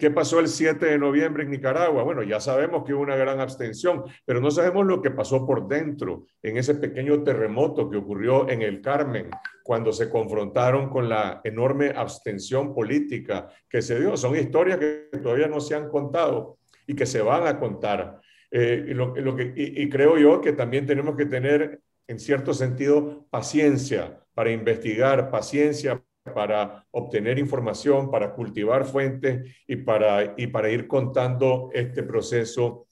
¿Qué pasó el 7 de noviembre en Nicaragua? Bueno, ya sabemos que hubo una gran abstención, pero no sabemos lo que pasó por dentro en ese pequeño terremoto que ocurrió en el Carmen, cuando se confrontaron con la enorme abstención política que se dio. Son historias que todavía no se han contado y que se van a contar. Eh, y, lo, que, y creo yo que también tenemos que tener, en cierto sentido, paciencia para investigar, paciencia para obtener información, para cultivar fuentes y para, y para ir contando este proceso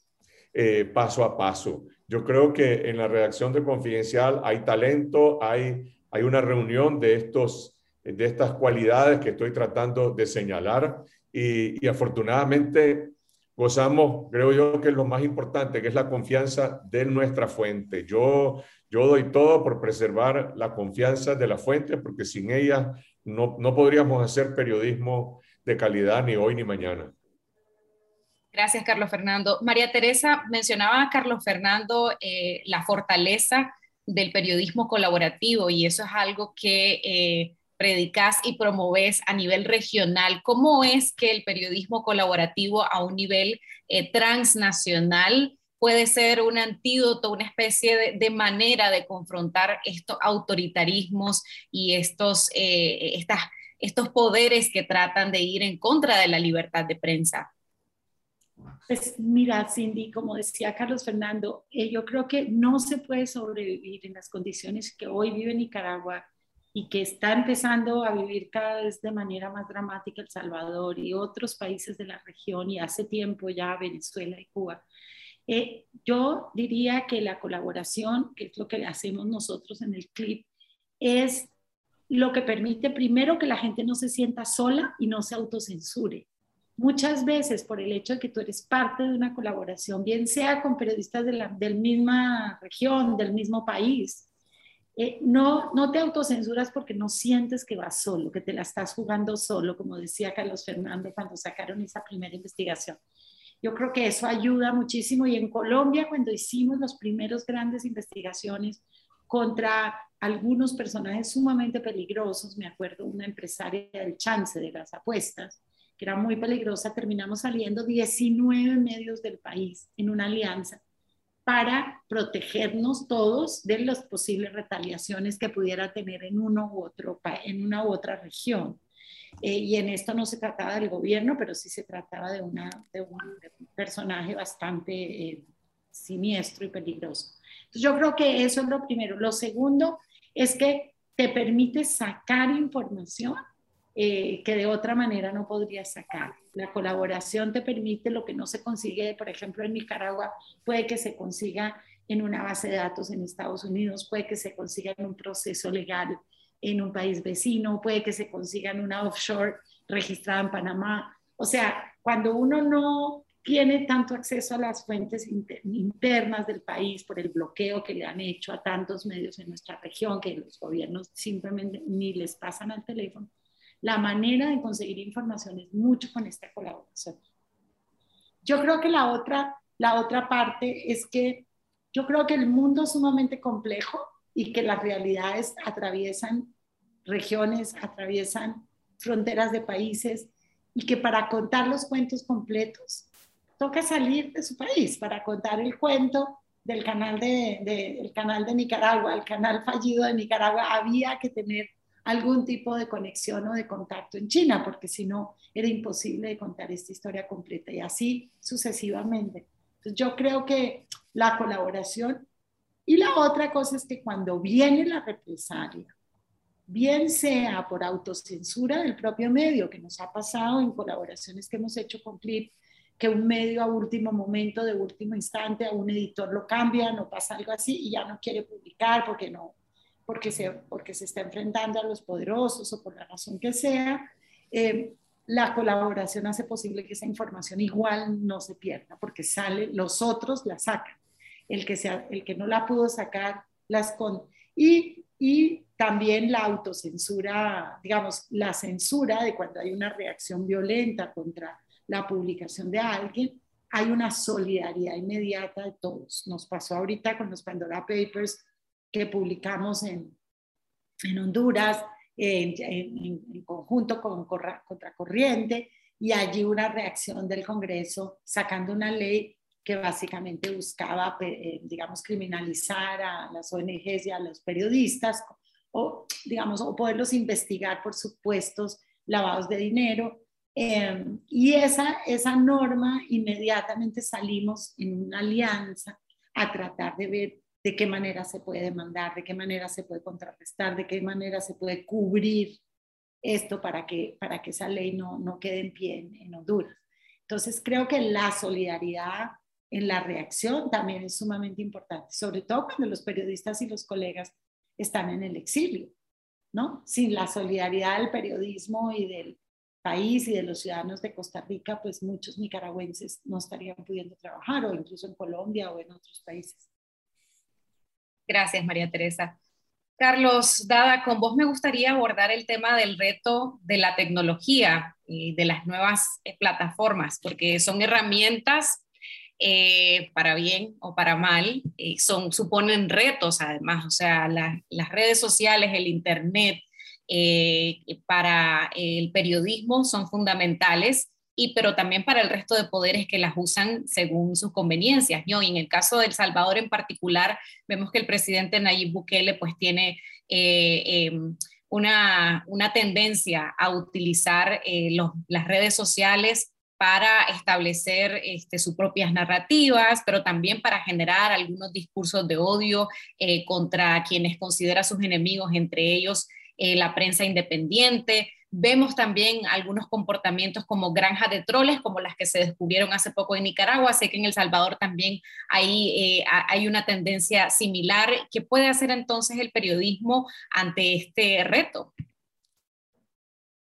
eh, paso a paso. Yo creo que en la redacción de Confidencial hay talento, hay, hay una reunión de, estos, de estas cualidades que estoy tratando de señalar y, y afortunadamente gozamos, creo yo, que es lo más importante, que es la confianza de nuestra fuente. Yo, yo doy todo por preservar la confianza de la fuente, porque sin ella no, podríamos hacer periodismo de calidad ni hoy ni mañana. Gracias, Carlos Fernando. María Teresa, mencionaba Carlos Fernando eh, la fortaleza del periodismo colaborativo y eso es algo que eh, predicas y promoves a nivel regional. ¿Cómo es que el periodismo colaborativo a un nivel eh, transnacional puede ser un antídoto, una especie de, manera de confrontar estos autoritarismos y estos, eh, estos poderes que tratan de ir en contra de la libertad de prensa. Pues mira, Cindy, como decía Carlos Fernando, eh, yo creo que no se puede sobrevivir en las condiciones que hoy vive Nicaragua y que está empezando a vivir cada vez de manera más dramática El Salvador y otros países de la región y hace tiempo ya Venezuela y Cuba eh, yo diría que la colaboración, que es lo que hacemos nosotros en el clip, es lo que permite primero que la gente no se sienta sola y no se autocensure. Muchas veces por el hecho de que tú eres parte de una colaboración, bien sea con periodistas de la del misma región, del mismo país, eh, no, no te autocensuras porque no sientes que vas solo, que te la estás jugando solo, como decía Carlos Fernando cuando sacaron esa primera investigación. Yo creo que eso ayuda muchísimo y en Colombia cuando hicimos las primeras grandes investigaciones contra algunos personajes sumamente peligrosos, me acuerdo una empresaria del chance de las apuestas, que era muy peligrosa, terminamos saliendo 19 medios del país en una alianza para protegernos todos de las posibles retaliaciones que pudiera tener en uno u otro en una u otra región. Eh, y en esto no se trataba del gobierno, pero sí se trataba de, una, de, un, personaje bastante eh, siniestro y peligroso. Entonces yo creo que eso es lo primero. Lo segundo es que te permite sacar información eh, que de otra manera no podrías sacar. La colaboración te permite lo que no se consigue, por ejemplo, en Nicaragua, puede que se consiga en una base de datos en Estados Unidos, puede que se consiga en un proceso legal en un país vecino, puede que se consiga en una offshore registrada en Panamá. O sea, cuando uno no tiene tanto acceso a las fuentes internas del país por el bloqueo que le han hecho a tantos medios en nuestra región que los gobiernos simplemente ni les pasan al teléfono, la manera de conseguir información es mucho con esta colaboración. Yo creo que la otra, la otra parte es que yo creo que el mundo es sumamente complejo y que las realidades atraviesan regiones, atraviesan fronteras de países y que para contar los cuentos completos toca salir de su país para contar el cuento del canal de, el canal de Nicaragua, el canal fallido de Nicaragua, había que tener algún tipo de conexión o de contacto en China, porque si no era imposible de contar esta historia completa y así sucesivamente. Entonces yo creo que la colaboración y la otra cosa es que cuando viene la represalia, bien sea por autocensura del propio medio, que nos ha pasado en colaboraciones que hemos hecho con Clip, que un medio a último momento, de último instante, a un editor lo cambia, no pasa algo así y ya no quiere publicar porque no, porque se, porque se está enfrentando a los poderosos o por la razón que sea, eh, la colaboración hace posible que esa información igual no se pierda, porque sale, los otros la sacan. El que, sea, el que no la pudo sacar, la esconde. Y, y también la autocensura, digamos, la censura de cuando hay una reacción violenta contra la publicación de alguien, hay una solidaridad inmediata de todos. Nos pasó ahorita con los Pandora Papers, que publicamos en, en Honduras, en, en, conjunto con Contracorriente, y allí una reacción del Congreso sacando una ley que básicamente buscaba, eh, digamos, criminalizar a las ONGs y a los periodistas, o, digamos, o poderlos investigar por supuestos lavados de dinero. Em, y esa, esa norma, inmediatamente salimos en una alianza a tratar de ver de qué manera se puede demandar, de qué manera se puede contrarrestar, de qué manera se puede cubrir esto para que, para que esa ley no, no quede en pie en, Honduras. Entonces, creo que la solidaridad en la reacción también es sumamente importante, sobre todo cuando los periodistas y los colegas están en el exilio, ¿no? Sin la solidaridad del periodismo y del país y de los ciudadanos de Costa Rica, pues muchos nicaragüenses no estarían pudiendo trabajar o incluso en Colombia o en otros países. Gracias, María Teresa. Carlos, Dada, con vos me gustaría abordar el tema del reto de la tecnología y de las nuevas eh, plataformas, porque son herramientas eh, para bien o para mal, eh, son, suponen retos además, o sea, las redes sociales, el Internet para el periodismo son fundamentales y pero también para el resto de poderes que las usan según sus conveniencias. ¿no? Y en el caso de El Salvador en particular, vemos que el presidente Nayib Bukele pues tiene eh, em, una, una, tendencia a utilizar eh, las redes sociales para establecer este, sus propias narrativas, pero también para generar algunos discursos de odio eh, contra quienes considera sus enemigos, entre ellos la prensa independiente. Vemos también algunos comportamientos como granjas de troles, como las que se descubrieron hace poco en Nicaragua. Sé que en El Salvador también hay, eh, hay una tendencia similar. ¿Qué puede hacer entonces el periodismo ante este reto?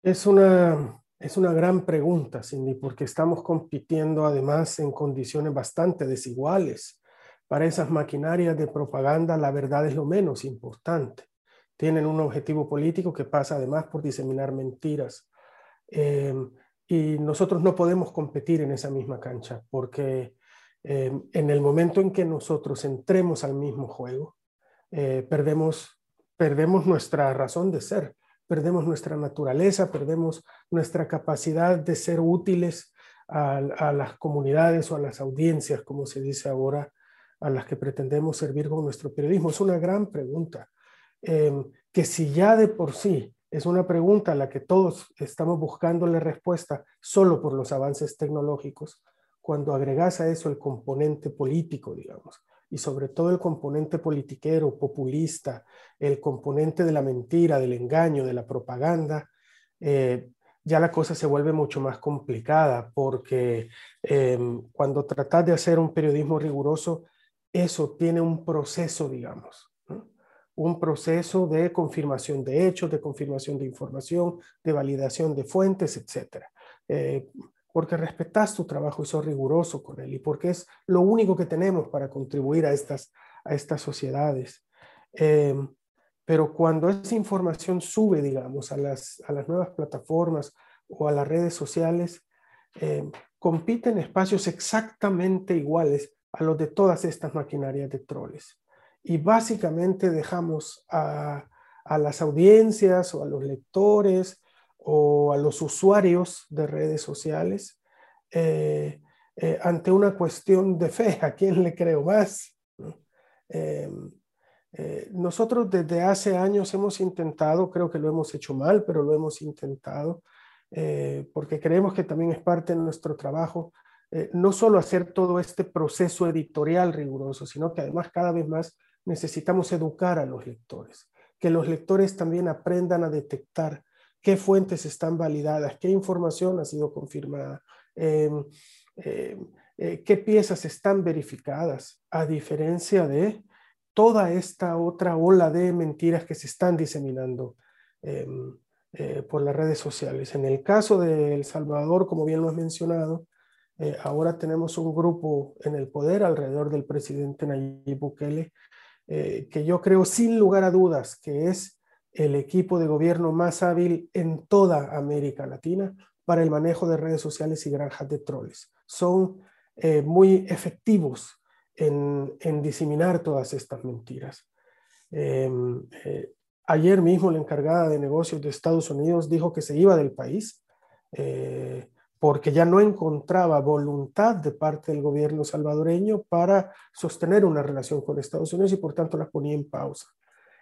Es una, es una gran pregunta, Cindy, porque estamos compitiendo además en condiciones bastante desiguales para esas maquinarias de propaganda la verdad es lo menos importante. Tienen un objetivo político que pasa además por diseminar mentiras. Em, y nosotros no podemos competir en esa misma cancha porque em, en el momento en que nosotros entremos al mismo juego, eh, perdemos, perdemos nuestra razón de ser, perdemos nuestra naturaleza, perdemos nuestra capacidad de ser útiles a, las comunidades o a las audiencias, como se dice ahora, a las que pretendemos servir con nuestro periodismo. Es una gran pregunta, eh, que si ya de por sí es una pregunta a la que todos estamos buscándole respuesta solo por los avances tecnológicos, cuando agregas a eso el componente político, digamos, y sobre todo el componente politiquero, populista, el componente de la mentira, del engaño, de la propaganda, eh, ya la cosa se vuelve mucho más complicada porque eh, cuando tratas de hacer un periodismo riguroso, eso tiene un proceso, digamos, un proceso de confirmación de hechos, de confirmación de información, de validación de fuentes, etc. porque respetas tu trabajo y sos riguroso con él y porque es lo único que tenemos para contribuir a estas, a estas sociedades. Eh, pero cuando esa información sube, digamos, a las, a las nuevas plataformas o a las redes sociales, eh, compiten espacios exactamente iguales a los de todas estas maquinarias de troles. Y básicamente dejamos a, a las audiencias o a los lectores o a los usuarios de redes sociales eh, eh, ante una cuestión de fe, ¿a quién le creo más? Eh, nosotros desde hace años hemos intentado, creo que lo hemos hecho mal, pero lo hemos intentado, porque creemos que también es parte de nuestro trabajo, no solo hacer todo este proceso editorial riguroso, sino que además cada vez más necesitamos educar a los lectores, que los lectores también aprendan a detectar qué fuentes están validadas, qué información ha sido confirmada, em, em, eh, qué piezas están verificadas, a diferencia de toda esta otra ola de mentiras que se están diseminando em, eh, por las redes sociales. En el caso de El Salvador, como bien lo has mencionado, eh, ahora tenemos un grupo en el poder alrededor del presidente Nayib Bukele, que yo creo sin lugar a dudas que es el equipo de gobierno más hábil en toda América Latina para el manejo de redes sociales y granjas de troles. Son eh, muy efectivos en, diseminar todas estas mentiras. Em, eh, ayer mismo la encargada de negocios de Estados Unidos dijo que se iba del país eh, porque ya no encontraba voluntad de parte del gobierno salvadoreño para sostener una relación con Estados Unidos y por tanto la ponía en pausa.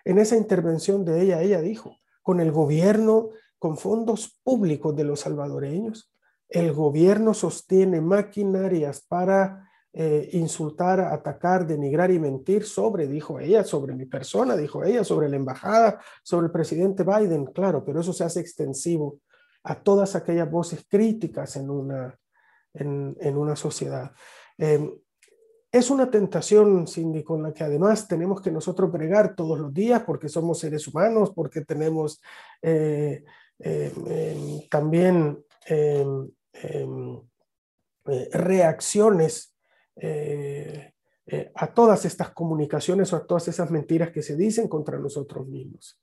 En esa intervención de ella, ella dijo, con el gobierno, con fondos públicos de los salvadoreños, el gobierno sostiene maquinarias para eh, insultar, atacar, denigrar y mentir sobre, dijo ella, sobre mi persona, dijo ella, sobre la embajada, sobre el presidente Biden, claro, pero eso se hace extensivo a todas aquellas voces críticas en una, en, una sociedad. Em, es una tentación, Cindy, con la que además tenemos que nosotros bregar todos los días porque somos seres humanos, porque tenemos eh, em, em, también em, eh, reacciones eh, a todas estas comunicaciones o a todas esas mentiras que se dicen contra nosotros mismos.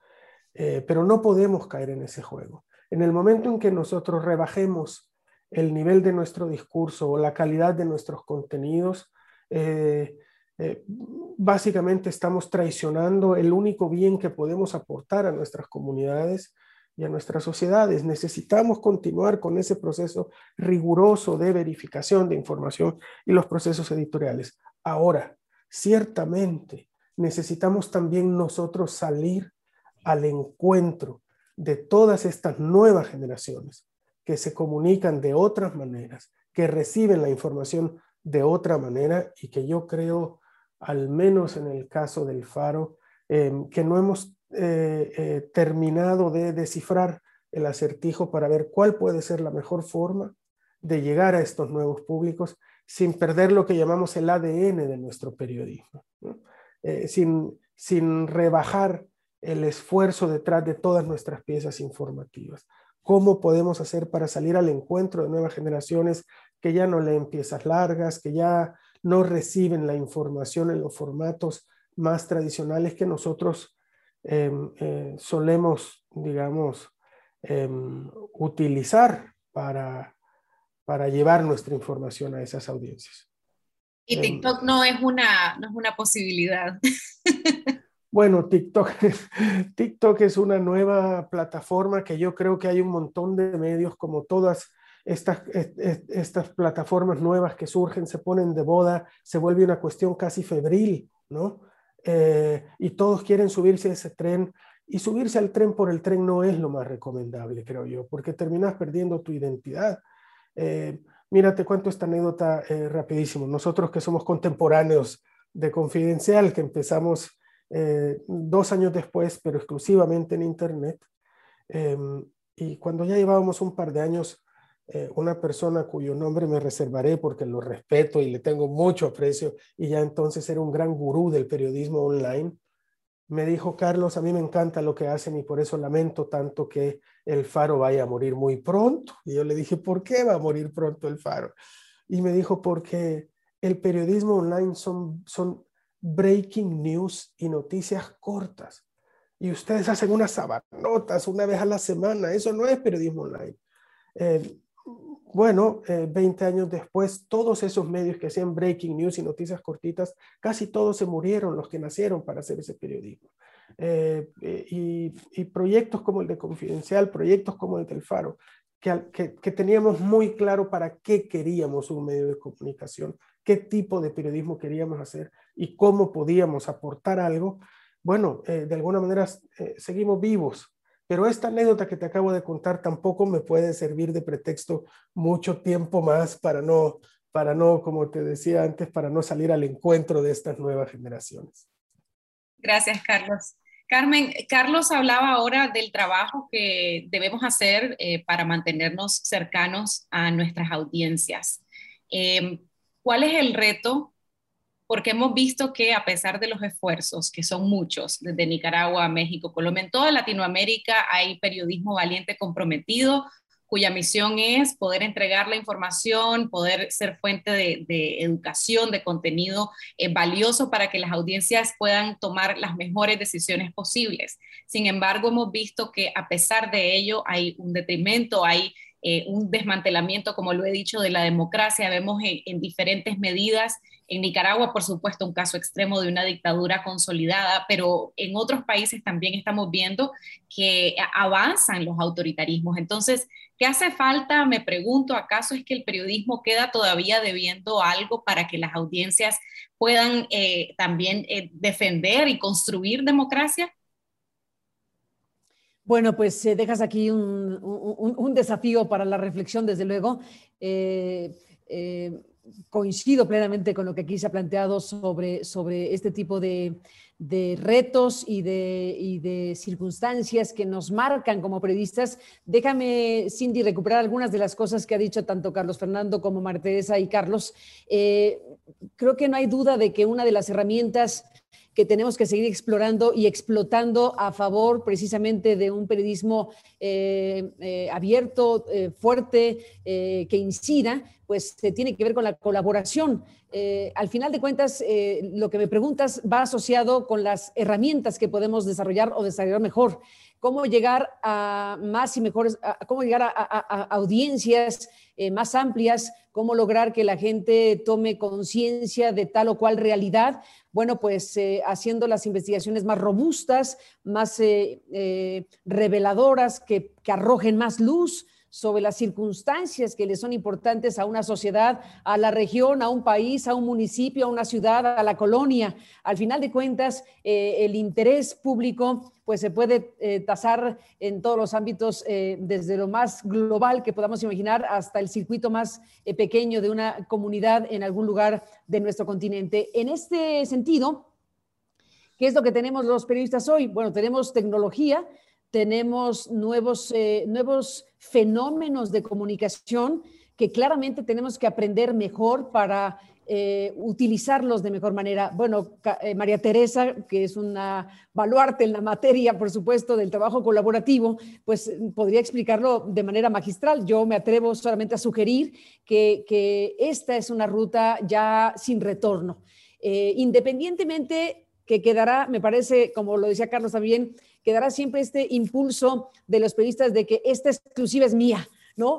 pero no podemos caer en ese juego. En el momento en que nosotros rebajemos el nivel de nuestro discurso o la calidad de nuestros contenidos, eh, eh, básicamente estamos traicionando el único bien que podemos aportar a nuestras comunidades y a nuestras sociedades. Necesitamos continuar con ese proceso riguroso de verificación de información y los procesos editoriales. Ahora, ciertamente, necesitamos también nosotros salir al encuentro de todas estas nuevas generaciones que se comunican de otras maneras, que reciben la información de otra manera y que yo creo, al menos en el caso del faro, em, que no hemos eh, eh, terminado de descifrar el acertijo para ver cuál puede ser la mejor forma de llegar a estos nuevos públicos sin perder lo que llamamos el ADN de nuestro periodismo, eh, sin, sin rebajar el esfuerzo detrás de todas nuestras piezas informativas. ¿Cómo podemos hacer para salir al encuentro de nuevas generaciones que ya no leen piezas largas, que ya no reciben la información en los formatos más tradicionales que nosotros em, eh, solemos, digamos, em, utilizar para, para llevar nuestra información a esas audiencias. Y em, TikTok no es una, no es una posibilidad. <laughs> Bueno, TikTok, <laughs> TikTok es una nueva plataforma que yo creo que hay un montón de medios como todas estas, estas plataformas nuevas que surgen, se ponen de boda, se vuelve una cuestión casi febril, ¿no? Eh, y todos quieren subirse a ese tren. Y subirse al tren por el tren no es lo más recomendable, creo yo, porque terminas perdiendo tu identidad. Eh, mira, te cuento esta anécdota eh, rapidísimo. Nosotros que somos contemporáneos de Confidencial, que empezamos eh, dos años después, pero exclusivamente en Internet. Y cuando ya llevábamos un par de años, eh, una persona cuyo nombre me reservaré porque lo respeto y le tengo mucho aprecio, y ya entonces era un gran gurú del periodismo online, me dijo, Carlos, a mí me encanta lo que hacen y por eso lamento tanto que el faro vaya a morir muy pronto. Y yo le dije, ¿por qué va a morir pronto el faro? Y me dijo, porque el periodismo online son, son breaking news y noticias cortas. Y ustedes hacen unas sabanotas una vez a la semana. Eso no es periodismo online. Eh, bueno, 20 eh, años después, todos esos medios que hacían breaking news y noticias cortitas, casi todos se murieron los que nacieron para hacer ese periodismo. Eh, y, proyectos como el de Confidencial, proyectos como el del Faro, que, teníamos muy claro para qué queríamos un medio de comunicación, qué tipo de periodismo queríamos hacer y cómo podíamos aportar algo, bueno, eh, de alguna manera eh, seguimos vivos. Pero esta anécdota que te acabo de contar tampoco me puede servir de pretexto mucho tiempo más para no, para no, como te decía antes, para no salir al encuentro de estas nuevas generaciones. Gracias, Carlos. Carmen, Carlos hablaba ahora del trabajo que debemos hacer eh, para mantenernos cercanos a nuestras audiencias. ¿Cuál es el reto? Porque hemos visto que a pesar de los esfuerzos, que son muchos, desde Nicaragua México, Colombia, en toda Latinoamérica hay periodismo valiente comprometido cuya misión es poder entregar la información, poder ser fuente de, educación, de contenido eh, valioso para que las audiencias puedan tomar las mejores decisiones posibles. Sin embargo, hemos visto que a pesar de ello hay un detrimento, hay eh, un desmantelamiento, como lo he dicho, de la democracia. Vemos en, diferentes medidas, en Nicaragua, por supuesto, un caso extremo de una dictadura consolidada, pero en otros países también estamos viendo que avanzan los autoritarismos. Entonces, ¿qué hace falta? Me pregunto, ¿acaso es que el periodismo queda todavía debiendo algo para que las audiencias puedan eh, también eh, defender y construir democracia? Bueno, pues eh, dejas aquí un, desafío para la reflexión, desde luego. Coincido plenamente con lo que aquí se ha planteado sobre, sobre este tipo de, retos y de, de, circunstancias que nos marcan como periodistas. Déjame, Cindy, recuperar algunas de las cosas que ha dicho tanto Carlos Fernando como Marteresa y Carlos. creo que no hay duda de que una de las herramientas que tenemos que seguir explorando y explotando a favor precisamente de un periodismo eh, eh, abierto, eh, fuerte, que incida, pues tiene que ver con la colaboración. al final de cuentas, lo que me preguntas va asociado con las herramientas que podemos desarrollar o desarrollar mejor cómo llegar a más y mejores, cómo llegar a, audiencias eh, más amplias, cómo lograr que la gente tome conciencia de tal o cual realidad. Bueno, pues eh, haciendo las investigaciones más robustas, más eh, reveladoras, que, que arrojen más luz sobre las circunstancias que le son importantes a una sociedad, a la región, a un país, a un municipio, a una ciudad, a la colonia. Al final de cuentas, eh, el interés público pues se puede eh, tasar en todos los ámbitos, eh, desde lo más global que podamos imaginar hasta el circuito más pequeño de una comunidad en algún lugar de nuestro continente. En este sentido, ¿qué es lo que tenemos los periodistas hoy? Bueno, tenemos tecnología, tenemos nuevos, nuevos fenómenos de comunicación que claramente tenemos que aprender mejor para eh, utilizarlos de mejor manera. Bueno, eh, María Teresa, que es una baluarte en la materia, por supuesto, del trabajo colaborativo, pues podría explicarlo de manera magistral. Yo me atrevo solamente a sugerir que, que esta es una ruta ya sin retorno. Eh, independientemente que quedará, me parece, como lo decía Carlos también, quedará siempre este impulso de los periodistas de que esta exclusiva es mía,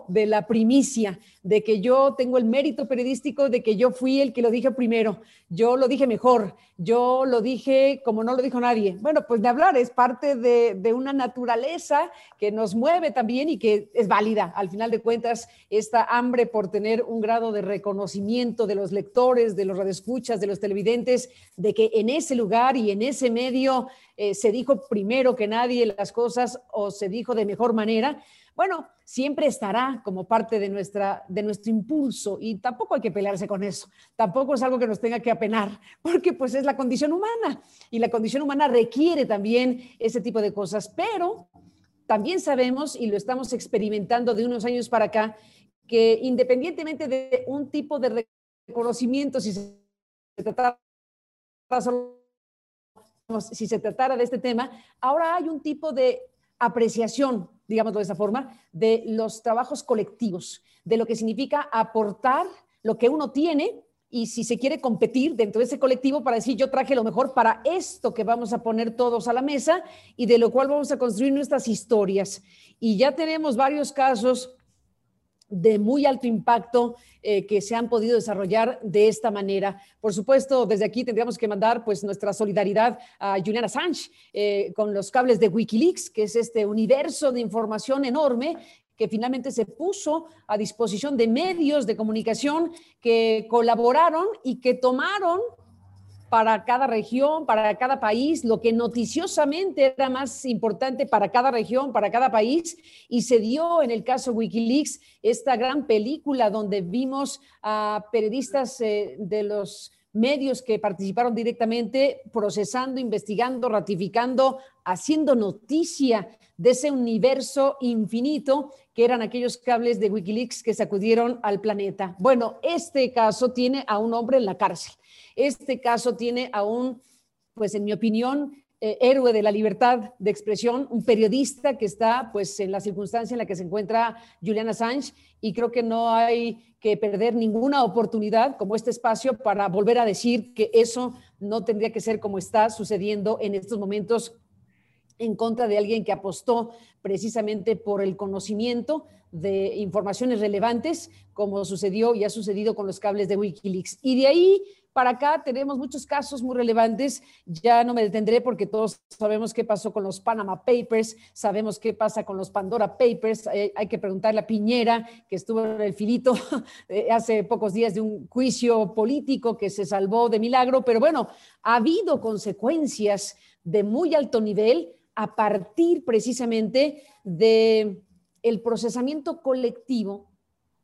De la primicia, de que yo tengo el mérito periodístico, de que yo fui el que lo dije primero, yo lo dije mejor, yo lo dije como no lo dijo nadie. Bueno, pues de hablar es parte de, de una naturaleza que nos mueve también y que es válida. Al final de cuentas, esta hambre por tener un grado de reconocimiento de los lectores, de los radioescuchas, de los televidentes, de que en ese lugar y en ese medio eh, se dijo primero que nadie las cosas o se dijo de mejor manera, bueno, siempre estará como parte de, nuestra, de nuestro impulso y tampoco hay que pelearse con eso, tampoco es algo que nos tenga que apenar, <laughs> porque pues es la condición humana y la condición humana requiere también ese tipo de cosas, pero también sabemos y lo estamos experimentando de unos años para acá, que independientemente de un tipo de reconocimiento, si se si se tratara de este tema, ahora hay un tipo de apreciación digámoslo de esa forma, de los trabajos colectivos, de lo que significa aportar lo que uno tiene y si se quiere competir dentro de ese colectivo para decir yo traje lo mejor para esto que vamos a poner todos a la mesa y de lo cual vamos a construir nuestras historias. Y ya tenemos varios casos de muy alto impacto eh, que se han podido desarrollar de esta manera. Por supuesto, desde aquí tendríamos que mandar pues nuestra solidaridad a Julian Assange eh, con los cables de Wikileaks, que es este universo de información enorme que finalmente se puso a disposición de medios de comunicación que colaboraron y que tomaron para cada región, para cada país, lo que noticiosamente era más importante para cada región, para cada país, y se dio en el caso Wikileaks esta gran película donde vimos a periodistas eh, de los medios que participaron directamente procesando, investigando, ratificando, haciendo noticia de ese universo infinito eran aquellos cables de Wikileaks que sacudieron al planeta. Bueno, este caso tiene a un hombre en la cárcel. Este caso tiene a un, pues en mi opinión, eh, héroe de la libertad de expresión, un periodista que está pues en la circunstancia en la que se encuentra Julian Assange y creo que no hay que perder ninguna oportunidad como este espacio para volver a decir que eso no tendría que ser como está sucediendo en estos momentos en contra de alguien que apostó precisamente por el conocimiento de informaciones relevantes, como sucedió y ha sucedido con los cables de Wikileaks. Y de ahí para acá tenemos muchos casos muy relevantes. Ya no me detendré porque todos sabemos qué pasó con los Panama Papers, sabemos qué pasa con los Pandora Papers. Eh, hay que preguntarle a Piñera, que estuvo en el filito <laughs> eh, hace pocos días de un juicio político que se salvó de milagro. Pero bueno, ha habido consecuencias de muy alto nivel a partir precisamente de el procesamiento colectivo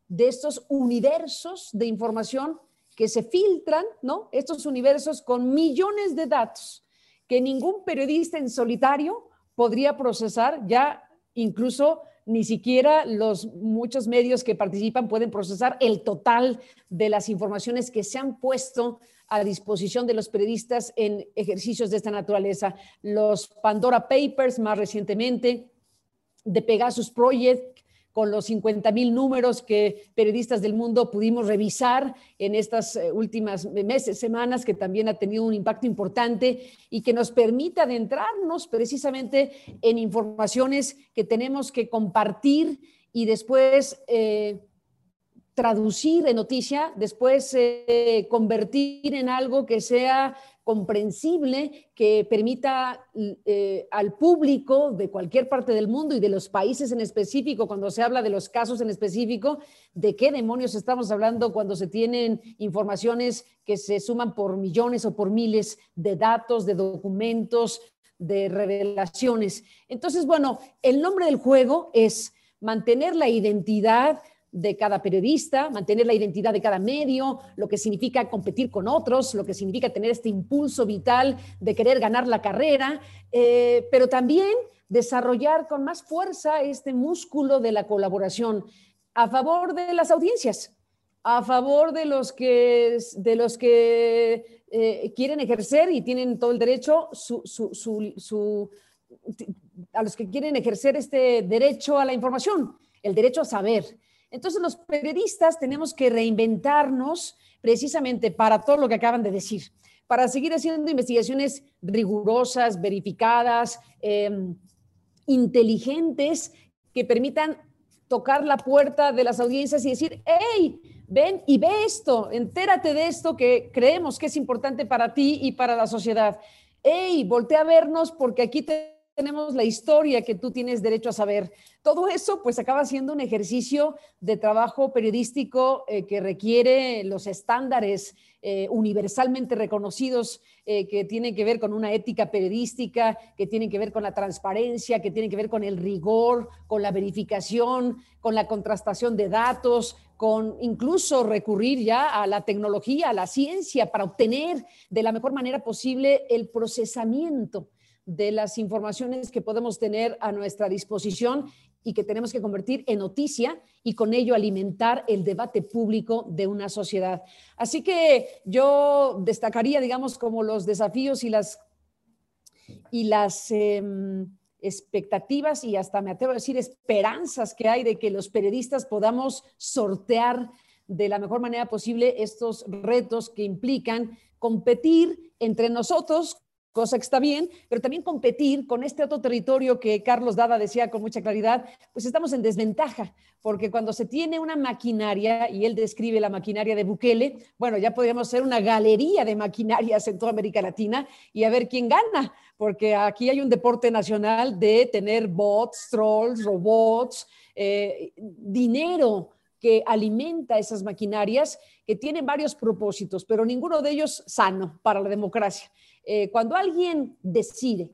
de estos universos de información que se filtran, ¿no? Estos universos con millones de datos que ningún periodista en solitario podría procesar, ya incluso ni siquiera los muchos medios que participan pueden procesar el total de las informaciones que se han puesto a disposición de los periodistas en ejercicios de esta naturaleza. Los Pandora Papers más recientemente, de Pegasus Project, con los 50 mil números que periodistas del mundo pudimos revisar en estas eh, últimas meses, semanas, que también ha tenido un impacto importante y que nos permite adentrarnos precisamente en informaciones que tenemos que compartir y después eh, traducir en noticia, después eh, convertir en algo que sea comprensible que permita eh, al público de cualquier parte del mundo y de los países en específico, cuando se habla de los casos en específico, de qué demonios estamos hablando cuando se tienen informaciones que se suman por millones o por miles de datos, de documentos, de revelaciones. Entonces, bueno, el nombre del juego es mantener la identidad de cada periodista, mantener la identidad de cada medio, lo que significa competir con otros, lo que significa tener este impulso vital de querer ganar la carrera, eh, pero también desarrollar con más fuerza este músculo de la colaboración. a favor de las audiencias, a favor de los que, de los que eh, quieren ejercer y tienen todo el derecho, a los que quieren ejercer este derecho a la información, el derecho a saber. Entonces los periodistas tenemos que reinventarnos precisamente para todo lo que acaban de decir, para seguir haciendo investigaciones rigurosas, verificadas, em, inteligentes, que permitan tocar la puerta de las audiencias y decir, hey, ven y ve esto, entérate de esto que creemos que es importante para ti y para la sociedad. Hey, voltea a vernos porque aquí tenemos la historia que tú tienes derecho a saber. Todo eso pues acaba siendo un ejercicio de trabajo periodístico eh, que requiere los estándares eh, universalmente reconocidos eh, que tienen que ver con una ética periodística, que tienen que ver con la transparencia, que tienen que ver con el rigor, con la verificación, con la contrastación de datos, con incluso recurrir ya a la tecnología, a la ciencia, para obtener de la mejor manera posible el procesamiento de las informaciones que podemos tener a nuestra disposición y que tenemos que convertir en noticia y con ello alimentar el debate público de una sociedad. Así que yo destacaría, digamos, como los desafíos y las, y las em, expectativas y hasta me atrevo a decir esperanzas que hay de que los periodistas podamos sortear de la mejor manera posible estos retos que implican competir entre nosotros cosa que está bien, pero también competir con este otro territorio que Carlos Dada decía con mucha claridad, pues estamos en desventaja, porque cuando se tiene una maquinaria, y él describe la maquinaria de Bukele, bueno, ya podríamos ser una galería de maquinarias en toda América Latina y a ver quién gana, porque aquí hay un deporte nacional de tener bots, trolls, robots, eh, dinero que alimenta esas maquinarias que tienen varios propósitos, pero ninguno de ellos sano para la democracia. Eh, cuando alguien decide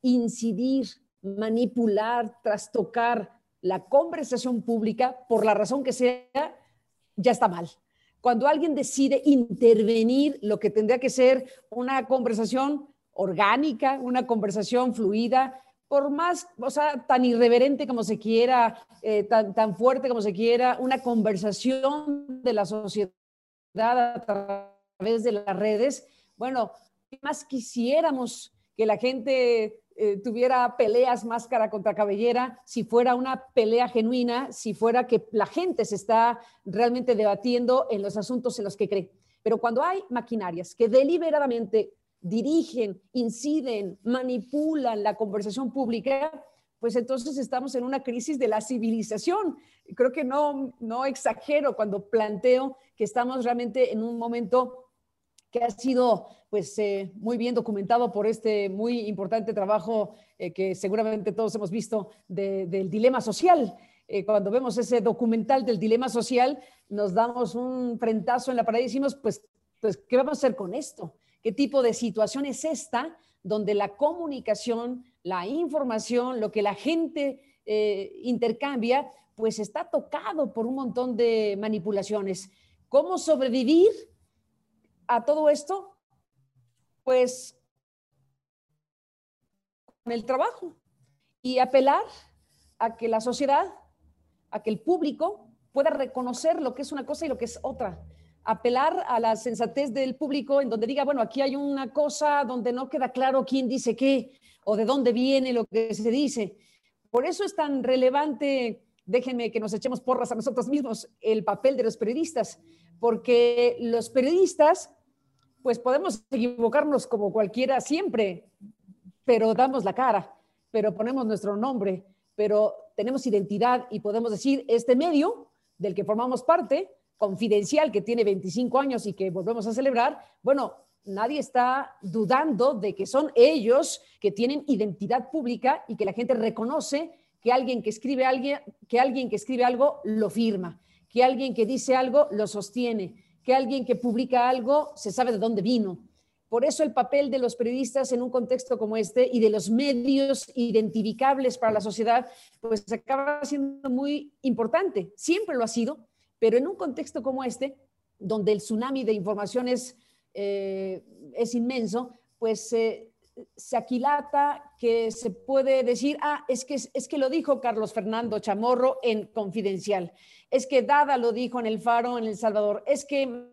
incidir, manipular, trastocar la conversación pública, por la razón que sea, ya está mal. Cuando alguien decide intervenir lo que tendría que ser una conversación orgánica, una conversación fluida, por más, o sea, tan irreverente como se quiera, eh, tan, tan fuerte como se quiera, una conversación de la sociedad a través de las redes, bueno, más quisiéramos que la gente eh, tuviera peleas máscara contra cabellera, si fuera una pelea genuina, si fuera que la gente se está realmente debatiendo en los asuntos en los que cree. Pero cuando hay maquinarias que deliberadamente dirigen, inciden, manipulan la conversación pública, pues entonces estamos en una crisis de la civilización. Creo que no, no exagero cuando planteo que estamos realmente en un momento que ha sido pues eh, muy bien documentado por este muy importante trabajo eh, que seguramente todos hemos visto del dilema social. Eh, cuando vemos ese documental del dilema social, nos damos un frentazo en la pared y decimos, pues, pues, ¿qué vamos a hacer con esto? ¿Qué tipo de situación es esta donde la comunicación, la información, lo que la gente intercambia, pues está tocado por un montón de manipulaciones? ¿Cómo sobrevivir? A todo esto? Pues con el trabajo y apelar a que la sociedad, a que el público pueda reconocer lo que es una cosa y lo que es otra. Apelar a la sensatez del público en donde diga, bueno, aquí hay una cosa donde no queda claro quién dice qué o de dónde viene lo que se dice. Por eso es tan relevante, déjenme que nos echemos porras a nosotros mismos, el papel de los periodistas, porque los periodistas pues podemos equivocarnos como cualquiera siempre, pero damos la cara, pero ponemos nuestro nombre, pero tenemos identidad y podemos decir, este medio del que formamos parte, confidencial, que tiene 25 años y que volvemos a celebrar, bueno, nadie está dudando de que son ellos que tienen identidad pública y que la gente reconoce que alguien que escribe, alguien, que alguien que escribe algo lo firma, que alguien que dice algo lo sostiene, que alguien que publica algo se sabe de dónde vino. Por eso el papel de los periodistas en un contexto como este y de los medios identificables para la sociedad, pues acaba siendo muy importante. Siempre lo ha sido, pero en un contexto como este, donde el tsunami de información es, eh, es inmenso, pues eh, se aquilata, que se puede decir, ah, es que, es que lo dijo Carlos Fernando Chamorro en Confidencial, es que Dada lo dijo en El Faro, en El Salvador, es que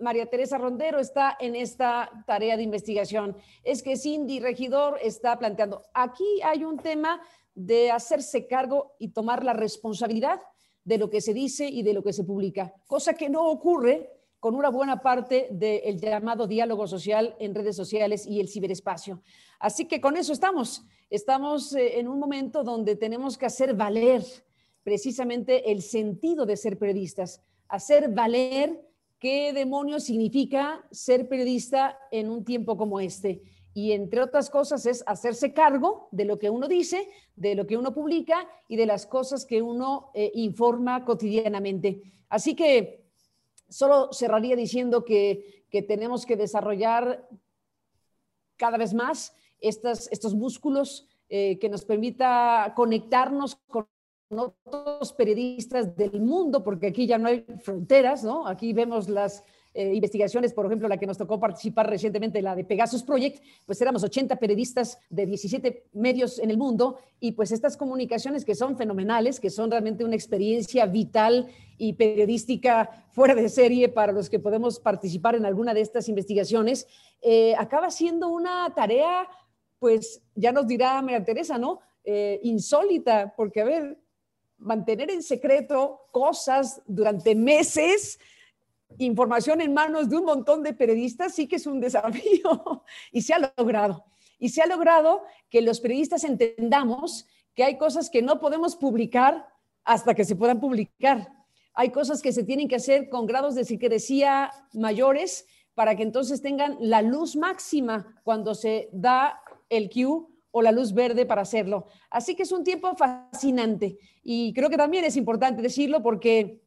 María Teresa Rondero está en esta tarea de investigación, es que Cindy Regidor está planteando. Aquí hay un tema de hacerse cargo y tomar la responsabilidad de lo que se dice y de lo que se publica, cosa que no ocurre con una buena parte del llamado diálogo social en redes sociales y el ciberespacio. Así que con eso estamos. Estamos eh, en un momento donde tenemos que hacer valer precisamente el sentido de ser periodistas, hacer valer qué demonios significa ser periodista en un tiempo como este. Y entre otras cosas es hacerse cargo de lo que uno dice, de lo que uno publica y de las cosas que uno eh, informa cotidianamente. Así que Solo cerraría diciendo que, tenemos que desarrollar cada vez más estos músculos eh, que nos permita conectarnos con otros periodistas del mundo, porque aquí ya no hay fronteras, ¿no? Aquí vemos las eh, investigaciones, por ejemplo, la que nos tocó participar recientemente, la de Pegasus Project, pues éramos 80 periodistas de 17 medios en el mundo y pues estas comunicaciones que son fenomenales, que son realmente una experiencia vital y periodística fuera de serie para los que podemos participar en alguna de estas investigaciones, eh, acaba siendo una tarea, pues ya nos dirá María Teresa, ¿no? Eh, insólita, porque a ver, mantener en secreto cosas durante meses, información en manos de un montón de periodistas sí que es un desafío <laughs> y se ha logrado. Y se ha logrado que los periodistas entendamos que hay cosas que no podemos publicar hasta que se puedan publicar. Hay cosas que se tienen que hacer con grados de secrecía mayores para que entonces tengan la luz máxima cuando se da el Q o la luz verde para hacerlo. Así que es un tiempo fascinante y creo que también es importante decirlo porque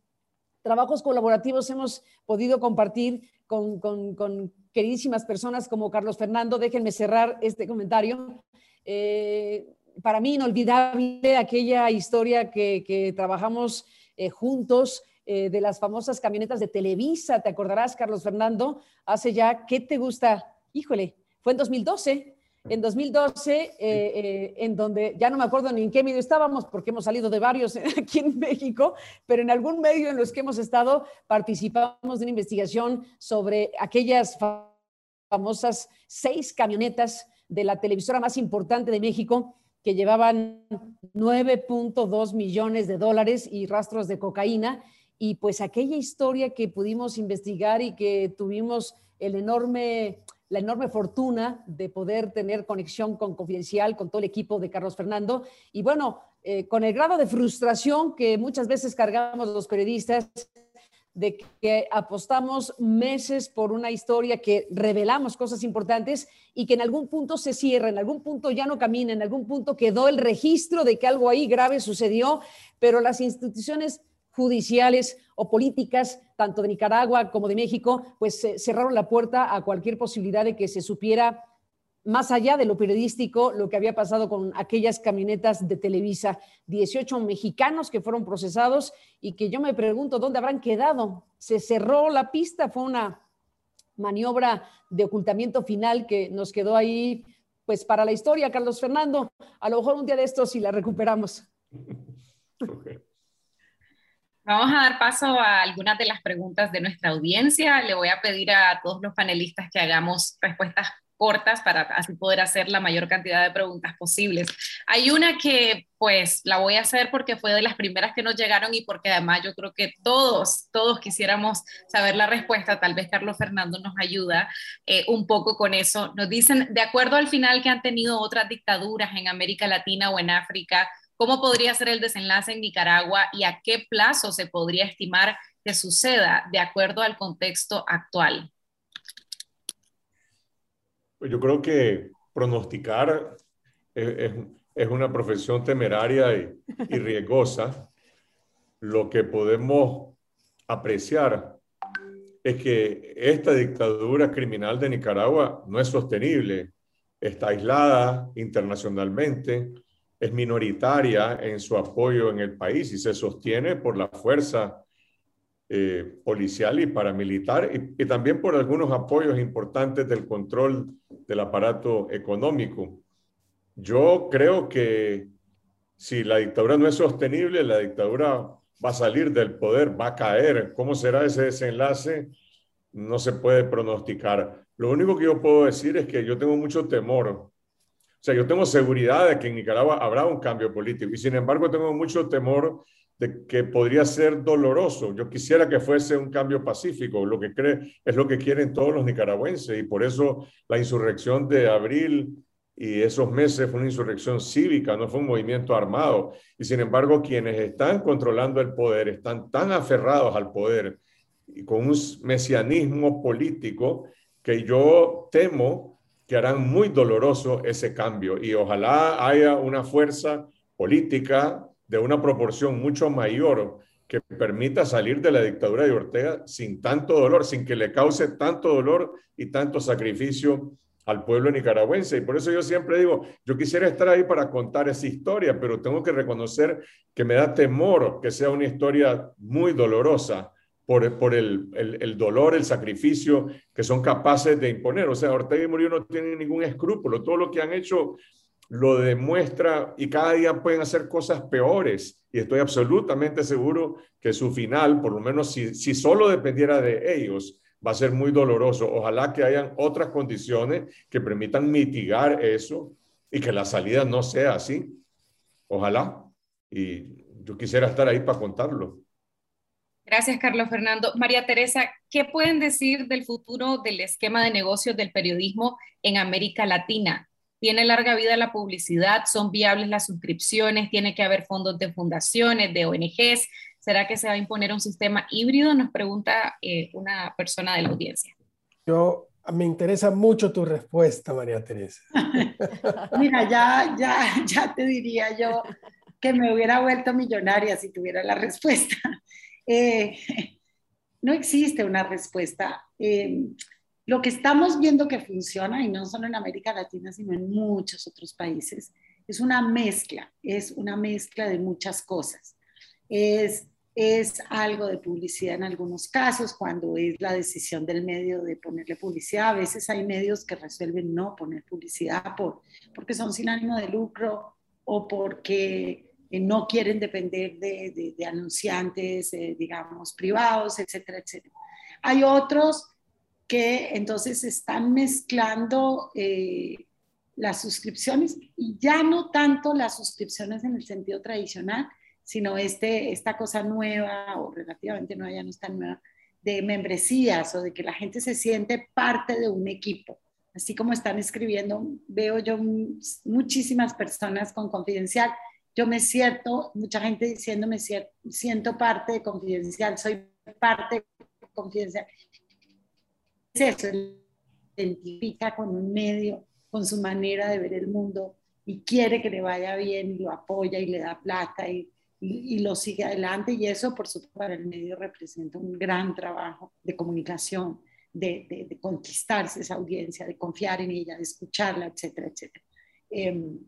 trabajos colaborativos hemos podido compartir con, queridísimas personas como Carlos Fernando. Déjenme cerrar este comentario. Eh, para mí inolvidable aquella historia que, trabajamos eh, juntos eh, de las famosas camionetas de Televisa. ¿Te acordarás, Carlos Fernando? Hace ya, ¿qué te gusta? Híjole, fue en 2012 en 2012, eh, eh, en donde ya no me acuerdo ni en qué medio estábamos, porque hemos salido de varios <laughs> aquí en México, pero en algún medio en los que hemos estado participamos de una investigación sobre aquellas famosas seis camionetas de la televisora más importante de México que llevaban 9.2 millones de dólares y rastros de cocaína. Y pues aquella historia que pudimos investigar y que tuvimos el enorme la enorme fortuna de poder tener conexión con Confidencial, con todo el equipo de Carlos Fernando. Y bueno, eh, con el grado de frustración que muchas veces cargamos los periodistas, de que apostamos meses por una historia que revelamos cosas importantes y que en algún punto se cierra, en algún punto ya no camina, en algún punto quedó el registro de que algo ahí grave sucedió, pero las instituciones judiciales o políticas, tanto de Nicaragua como de México, pues cerraron la puerta a cualquier posibilidad de que se supiera más allá de lo periodístico, lo que había pasado con aquellas camionetas de Televisa, 18 mexicanos que fueron procesados y que yo me pregunto dónde habrán quedado. Se cerró la pista, fue una maniobra de ocultamiento final que nos quedó ahí, pues para la historia, Carlos Fernando. A lo mejor un día de estos si la recuperamos. <laughs> Vamos a dar paso a algunas de las preguntas de nuestra audiencia. Le voy a pedir a todos los panelistas que hagamos respuestas cortas para así poder hacer la mayor cantidad de preguntas posibles. Hay una que pues la voy a hacer porque fue de las primeras que nos llegaron y porque además yo creo que todos, todos quisiéramos saber la respuesta. Tal vez Carlos Fernando nos ayuda eh, un poco con eso. Nos dicen, de acuerdo al final que han tenido otras dictaduras en América Latina o en África, ¿Cómo podría ser el desenlace en Nicaragua y a qué plazo se podría estimar que suceda de acuerdo al contexto actual? Pues yo creo que pronosticar es, una profesión temeraria y, y riesgosa. Lo que podemos apreciar es que esta dictadura criminal de Nicaragua no es sostenible, está aislada internacionalmente, es minoritaria en su apoyo en el país y se sostiene por la fuerza eh, policial y paramilitar y, también por algunos apoyos importantes del control del aparato económico. Yo creo que si la dictadura no es sostenible, la dictadura va a salir del poder, va a caer. ¿Cómo será ese desenlace? No se puede pronosticar. Lo único que yo puedo decir es que yo tengo mucho temor. O sea, yo tengo seguridad de que en Nicaragua habrá un cambio político y sin embargo tengo mucho temor de que podría ser doloroso. Yo quisiera que fuese un cambio pacífico, lo que cree es lo que quieren todos los nicaragüenses y por eso la insurrección de abril y esos meses fue una insurrección cívica, no fue un movimiento armado. Y sin embargo, quienes están controlando el poder están tan aferrados al poder y con un mesianismo político que yo temo que harán muy doloroso ese cambio. Y ojalá haya una fuerza política de una proporción mucho mayor que permita salir de la dictadura de Ortega sin tanto dolor, sin que le cause tanto dolor y tanto sacrificio al pueblo nicaragüense. Y por eso yo siempre digo, yo quisiera estar ahí para contar esa historia, pero tengo que reconocer que me da temor que sea una historia muy dolorosa por, el, dolor, el sacrificio que son capaces de imponer. O sea, Ortega y Murillo no tienen ningún escrúpulo. Todo lo que han hecho lo demuestra y cada día pueden hacer cosas peores. Y estoy absolutamente seguro que su final, por lo menos si, si solo dependiera de ellos, va a ser muy doloroso. Ojalá que hayan otras condiciones que permitan mitigar eso y que la salida no sea así. Ojalá. Y yo quisiera estar ahí para contarlo. Gracias, Carlos Fernando. María Teresa, ¿qué pueden decir del futuro del esquema de negocios del periodismo en América Latina? ¿Tiene larga vida la publicidad? ¿Son viables las suscripciones? ¿Tiene que haber fondos de fundaciones, de ONGs? ¿Será que se va a imponer un sistema híbrido? Nos pregunta eh, una persona de la audiencia. Yo me interesa mucho tu respuesta, María Teresa. <laughs> Mira, ya, ya, ya te diría yo que me hubiera vuelto millonaria si tuviera la respuesta. Eh, no existe una respuesta. Eh, lo que estamos viendo que funciona, y no solo en América Latina, sino en muchos otros países, es una mezcla, es una mezcla de muchas cosas. Es es algo de publicidad en algunos casos, cuando es la decisión del medio de ponerle publicidad. A veces hay medios que resuelven no poner publicidad por, porque son sin ánimo de lucro o porque eh, no quieren depender de, anunciantes, eh, digamos, privados, etcétera, etcétera. Hay otros que entonces están mezclando eh, las suscripciones y ya no tanto las suscripciones en el sentido tradicional, sino este, esta cosa nueva o relativamente nueva, ya no es tan nueva, de membresías o de que la gente se siente parte de un equipo. Así como están escribiendo, veo yo muchísimas personas con confidencial. Yo me siento, mucha gente diciendo, me siento parte de confidencial, soy parte de confidencial. Es eso, identifica con un medio, con su manera de ver el mundo y quiere que le vaya bien y lo apoya y le da plata y y, lo sigue adelante y eso por supuesto para el medio representa un gran trabajo de comunicación, de, de, conquistarse esa audiencia, de confiar en ella, de escucharla, etcétera, etcétera. Em,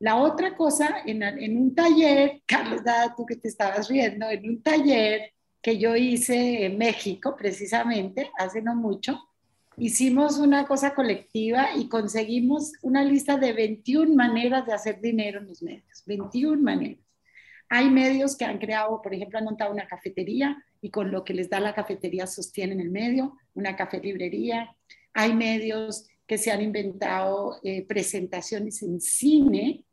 la otra cosa, en, en, un taller, <laughs> Carlos Dada, tú que te estabas riendo, en un taller que yo hice en México precisamente, hace no mucho, hicimos una cosa colectiva y conseguimos una lista de 21 maneras de hacer dinero en los medios, 21 maneras. Hay medios que han creado, por ejemplo, han montado una cafetería y con lo que les da la cafetería sostienen el medio, una café librería. Hay medios que se han inventado eh, presentaciones en cine,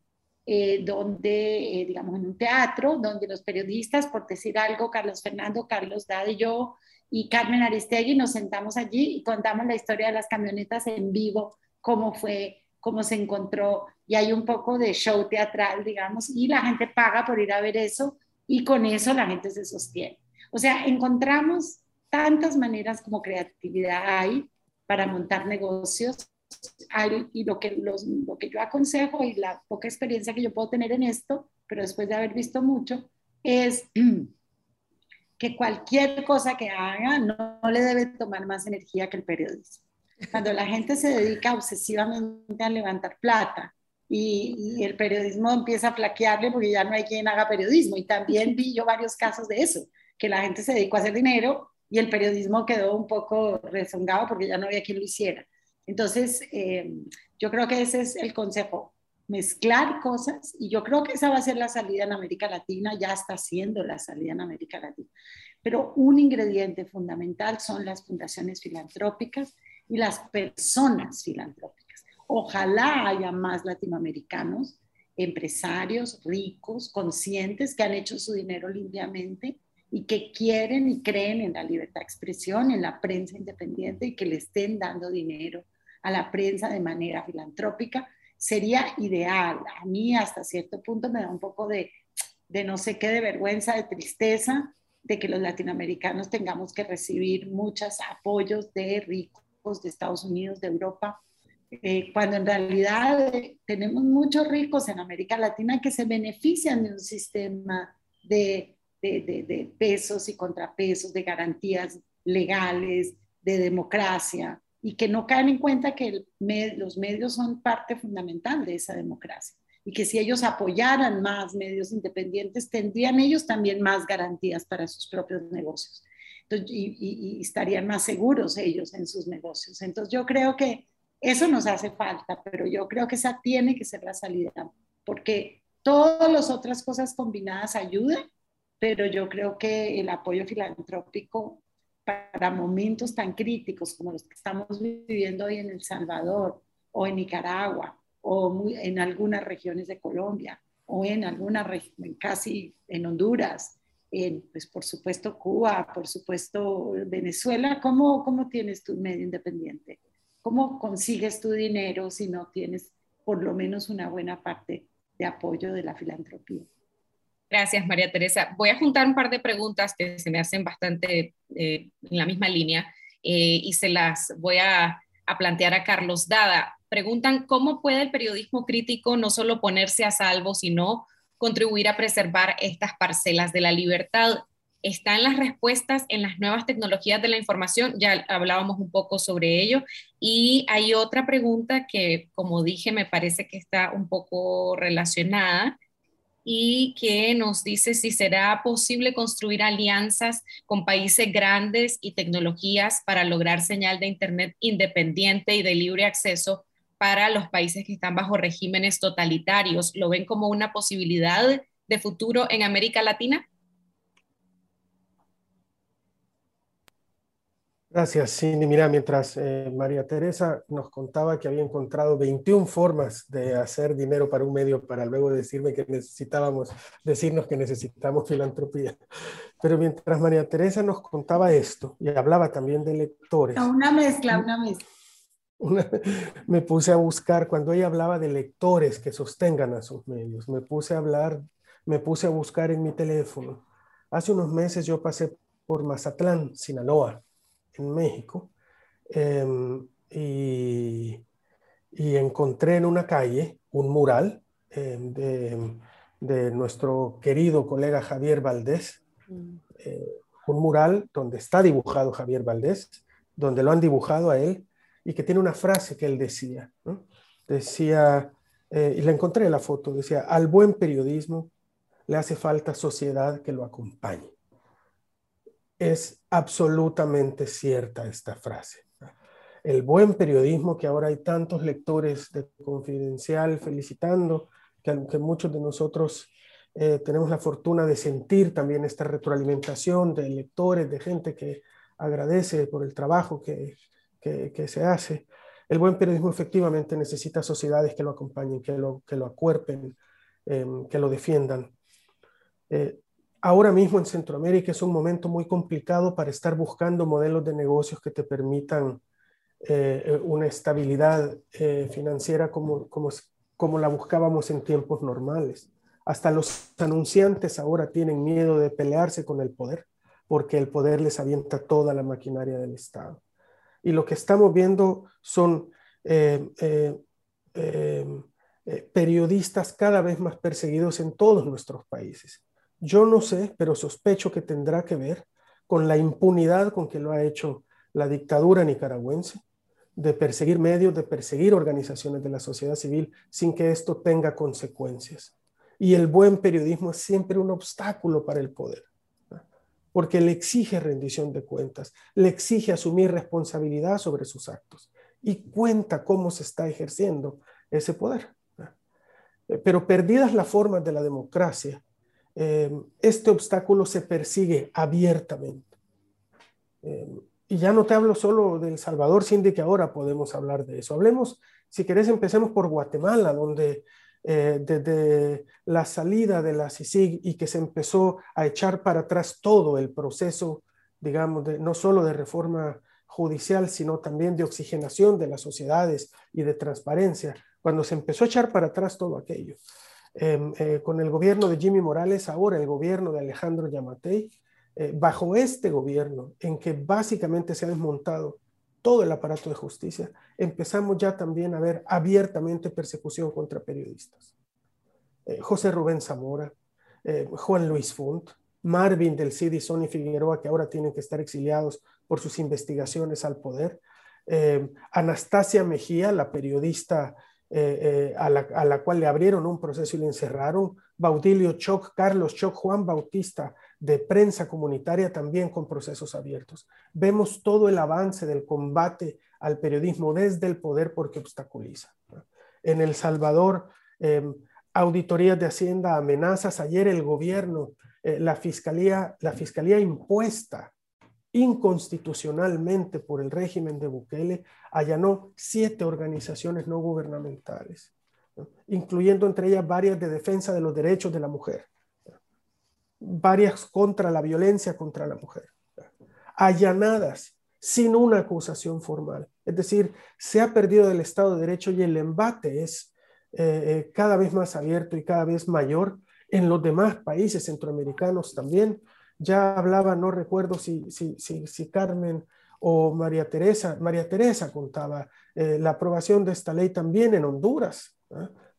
eh, donde, eh, digamos, en un teatro, donde los periodistas, por decir algo, Carlos Fernando, Carlos Dade y yo, y Carmen Aristegui, nos sentamos allí y contamos la historia de las camionetas en vivo, cómo fue cómo se encontró y hay un poco de show teatral, digamos, y la gente paga por ir a ver eso y con eso la gente se sostiene. O sea, encontramos tantas maneras como creatividad hay para montar negocios y lo que, los, lo que yo aconsejo y la poca experiencia que yo puedo tener en esto, pero después de haber visto mucho, es <clears throat> que cualquier cosa que haga no, no le debe tomar más energía que el periodismo. Cuando la gente se dedica obsesivamente a levantar plata y, el periodismo empieza a flaquearle porque ya no hay quien haga periodismo. Y también vi yo varios casos de eso, que la gente se dedicó a hacer dinero y el periodismo quedó un poco rezongado porque ya no había quien lo hiciera. Entonces, eh, yo creo que ese es el consejo, mezclar cosas y yo creo que esa va a ser la salida en América Latina, ya está siendo la salida en América Latina. Pero un ingrediente fundamental son las fundaciones filantrópicas y las personas filantrópicas. Ojalá haya más latinoamericanos, empresarios ricos, conscientes, que han hecho su dinero limpiamente y que quieren y creen en la libertad de expresión, en la prensa independiente y que le estén dando dinero a la prensa de manera filantrópica sería ideal. A mí hasta cierto punto me da un poco de, de no sé qué, de vergüenza, de tristeza, de que los latinoamericanos tengamos que recibir muchos apoyos de ricos de Estados Unidos, de Europa, eh, cuando en realidad eh, tenemos muchos ricos en América Latina que se benefician de un sistema de, de, de, de pesos y contrapesos, de garantías legales, de democracia, y que no caen en cuenta que los medios son parte fundamental de esa democracia y que si ellos apoyaran más medios independientes, tendrían ellos también más garantías para sus propios negocios y, estarían más seguros ellos en sus negocios. Entonces yo creo que eso nos hace falta, pero yo creo que esa tiene que ser la salida, porque todas las otras cosas combinadas ayudan, pero yo creo que el apoyo filantrópico para momentos tan críticos como los que estamos viviendo hoy en El Salvador o en Nicaragua o en algunas regiones de Colombia o en alguna casi en Honduras, en, pues por supuesto Cuba, por supuesto Venezuela, ¿cómo, ¿cómo tienes tu medio independiente? ¿Cómo consigues tu dinero si no tienes por lo menos una buena parte de apoyo de la filantropía? Gracias, María Teresa. Voy a juntar un par de preguntas que se me hacen bastante eh, en la misma línea eh, y se las voy a, a, plantear a Carlos Dada. Preguntan cómo puede el periodismo crítico no solo ponerse a salvo, sino contribuir a preservar estas parcelas de la libertad. ¿Están las respuestas en las nuevas tecnologías de la información? Ya hablábamos un poco sobre ello. Y hay otra pregunta que, como dije, me parece que está un poco relacionada y que nos dice si será posible construir alianzas con países grandes y tecnologías para lograr señal de Internet independiente y de libre acceso para los países que están bajo regímenes totalitarios. ¿Lo ven como una posibilidad de futuro en América Latina? Gracias, Cindy. Mira, mientras eh, María Teresa nos contaba que había encontrado 21 formas de hacer dinero para un medio para luego decirme que necesitábamos, decirnos que necesitamos filantropía. Pero mientras María Teresa nos contaba esto y hablaba también de lectores. Una mezcla, una mezcla. me puse a buscar, cuando ella hablaba de lectores que sostengan a sus medios, me puse a hablar, me puse a buscar en mi teléfono. Hace unos meses yo pasé por Mazatlán, Sinaloa en México em, y, encontré en una calle un mural em, de, nuestro querido colega Javier Valdés, mm. eh, un mural donde está dibujado Javier Valdés, donde lo han dibujado a él y que tiene una frase que él decía. Decía, eh, y la encontré en la foto, decía, al buen periodismo le hace falta sociedad que lo acompañe es absolutamente cierta esta frase. El buen periodismo, que ahora hay tantos lectores de Confidencial felicitando, que, muchos de nosotros eh, tenemos la fortuna de sentir también esta retroalimentación de lectores, de gente que agradece por el trabajo que, se hace. El buen periodismo efectivamente necesita sociedades que lo acompañen, que lo, que acuerpen, em, que lo defiendan. Eh, ahora mismo en Centroamérica es un momento muy complicado para estar buscando modelos de negocios que te permitan eh, eh, una estabilidad eh, financiera como, como, como la buscábamos en tiempos normales. Hasta los anunciantes ahora tienen miedo de pelearse con el poder porque el poder les avienta toda la maquinaria del Estado. Y lo que estamos viendo son periodistas cada vez más perseguidos en todos nuestros países. Yo no sé, pero sospecho que tendrá que ver con la impunidad con que lo ha hecho la dictadura nicaragüense, de perseguir medios, de perseguir organizaciones de la sociedad civil sin que esto tenga consecuencias. Y el buen periodismo es siempre un obstáculo para el poder, porque le exige rendición de cuentas, le exige asumir responsabilidad sobre sus actos. y cuenta cómo se está ejerciendo ese poder. Eh, pero perdidas las formas de la democracia, eh, este obstáculo se persigue abiertamente. Eh, y ya no te hablo solo del Salvador, Cindy, que ahora podemos hablar de eso. Hablemos, si querés, empecemos por Guatemala, donde desde la salida de la CICIG y que se empezó a echar para atrás todo el proceso, digamos, de, no solo de reforma judicial, sino también de oxigenación de las sociedades y de transparencia, cuando se empezó a echar para atrás todo aquello. Em, eh, con el gobierno de Jimmy Morales, ahora el gobierno de Alejandro Yamatei, eh, bajo este gobierno, en que básicamente se ha desmontado todo el aparato de justicia, empezamos ya también a ver abiertamente persecución contra periodistas. Eh, José Rubén Zamora, Juan Luis Funt, Marvin del CIDI, Sony Figueroa, que ahora tienen que estar exiliados por sus investigaciones al poder, Anastasia Mejía, la periodista eh, eh, a, la, cual le abrieron un proceso y le encerraron. Baudilio Choc, Carlos Choc, Juan Bautista, de prensa comunitaria, también con procesos abiertos. Vemos todo el avance del combate al periodismo desde el poder porque obstaculiza. En El Salvador, em, auditorías de Hacienda, amenazas. Ayer el gobierno, eh, la, fiscalía, la fiscalía impuesta inconstitucionalmente por el régimen de Bukele, allanó siete organizaciones no gubernamentales, incluyendo entre ellas varias de defensa de los derechos de la mujer, varias contra la violencia contra la mujer, allanadas sin una acusación formal. Es decir, se ha perdido el Estado de Derecho y el embate es eh, eh, cada vez más abierto y cada vez mayor en los demás países centroamericanos también, ya hablaba, no recuerdo si, si, si, Carmen o María Teresa, María Teresa contaba eh, la aprobación de esta ley también en Honduras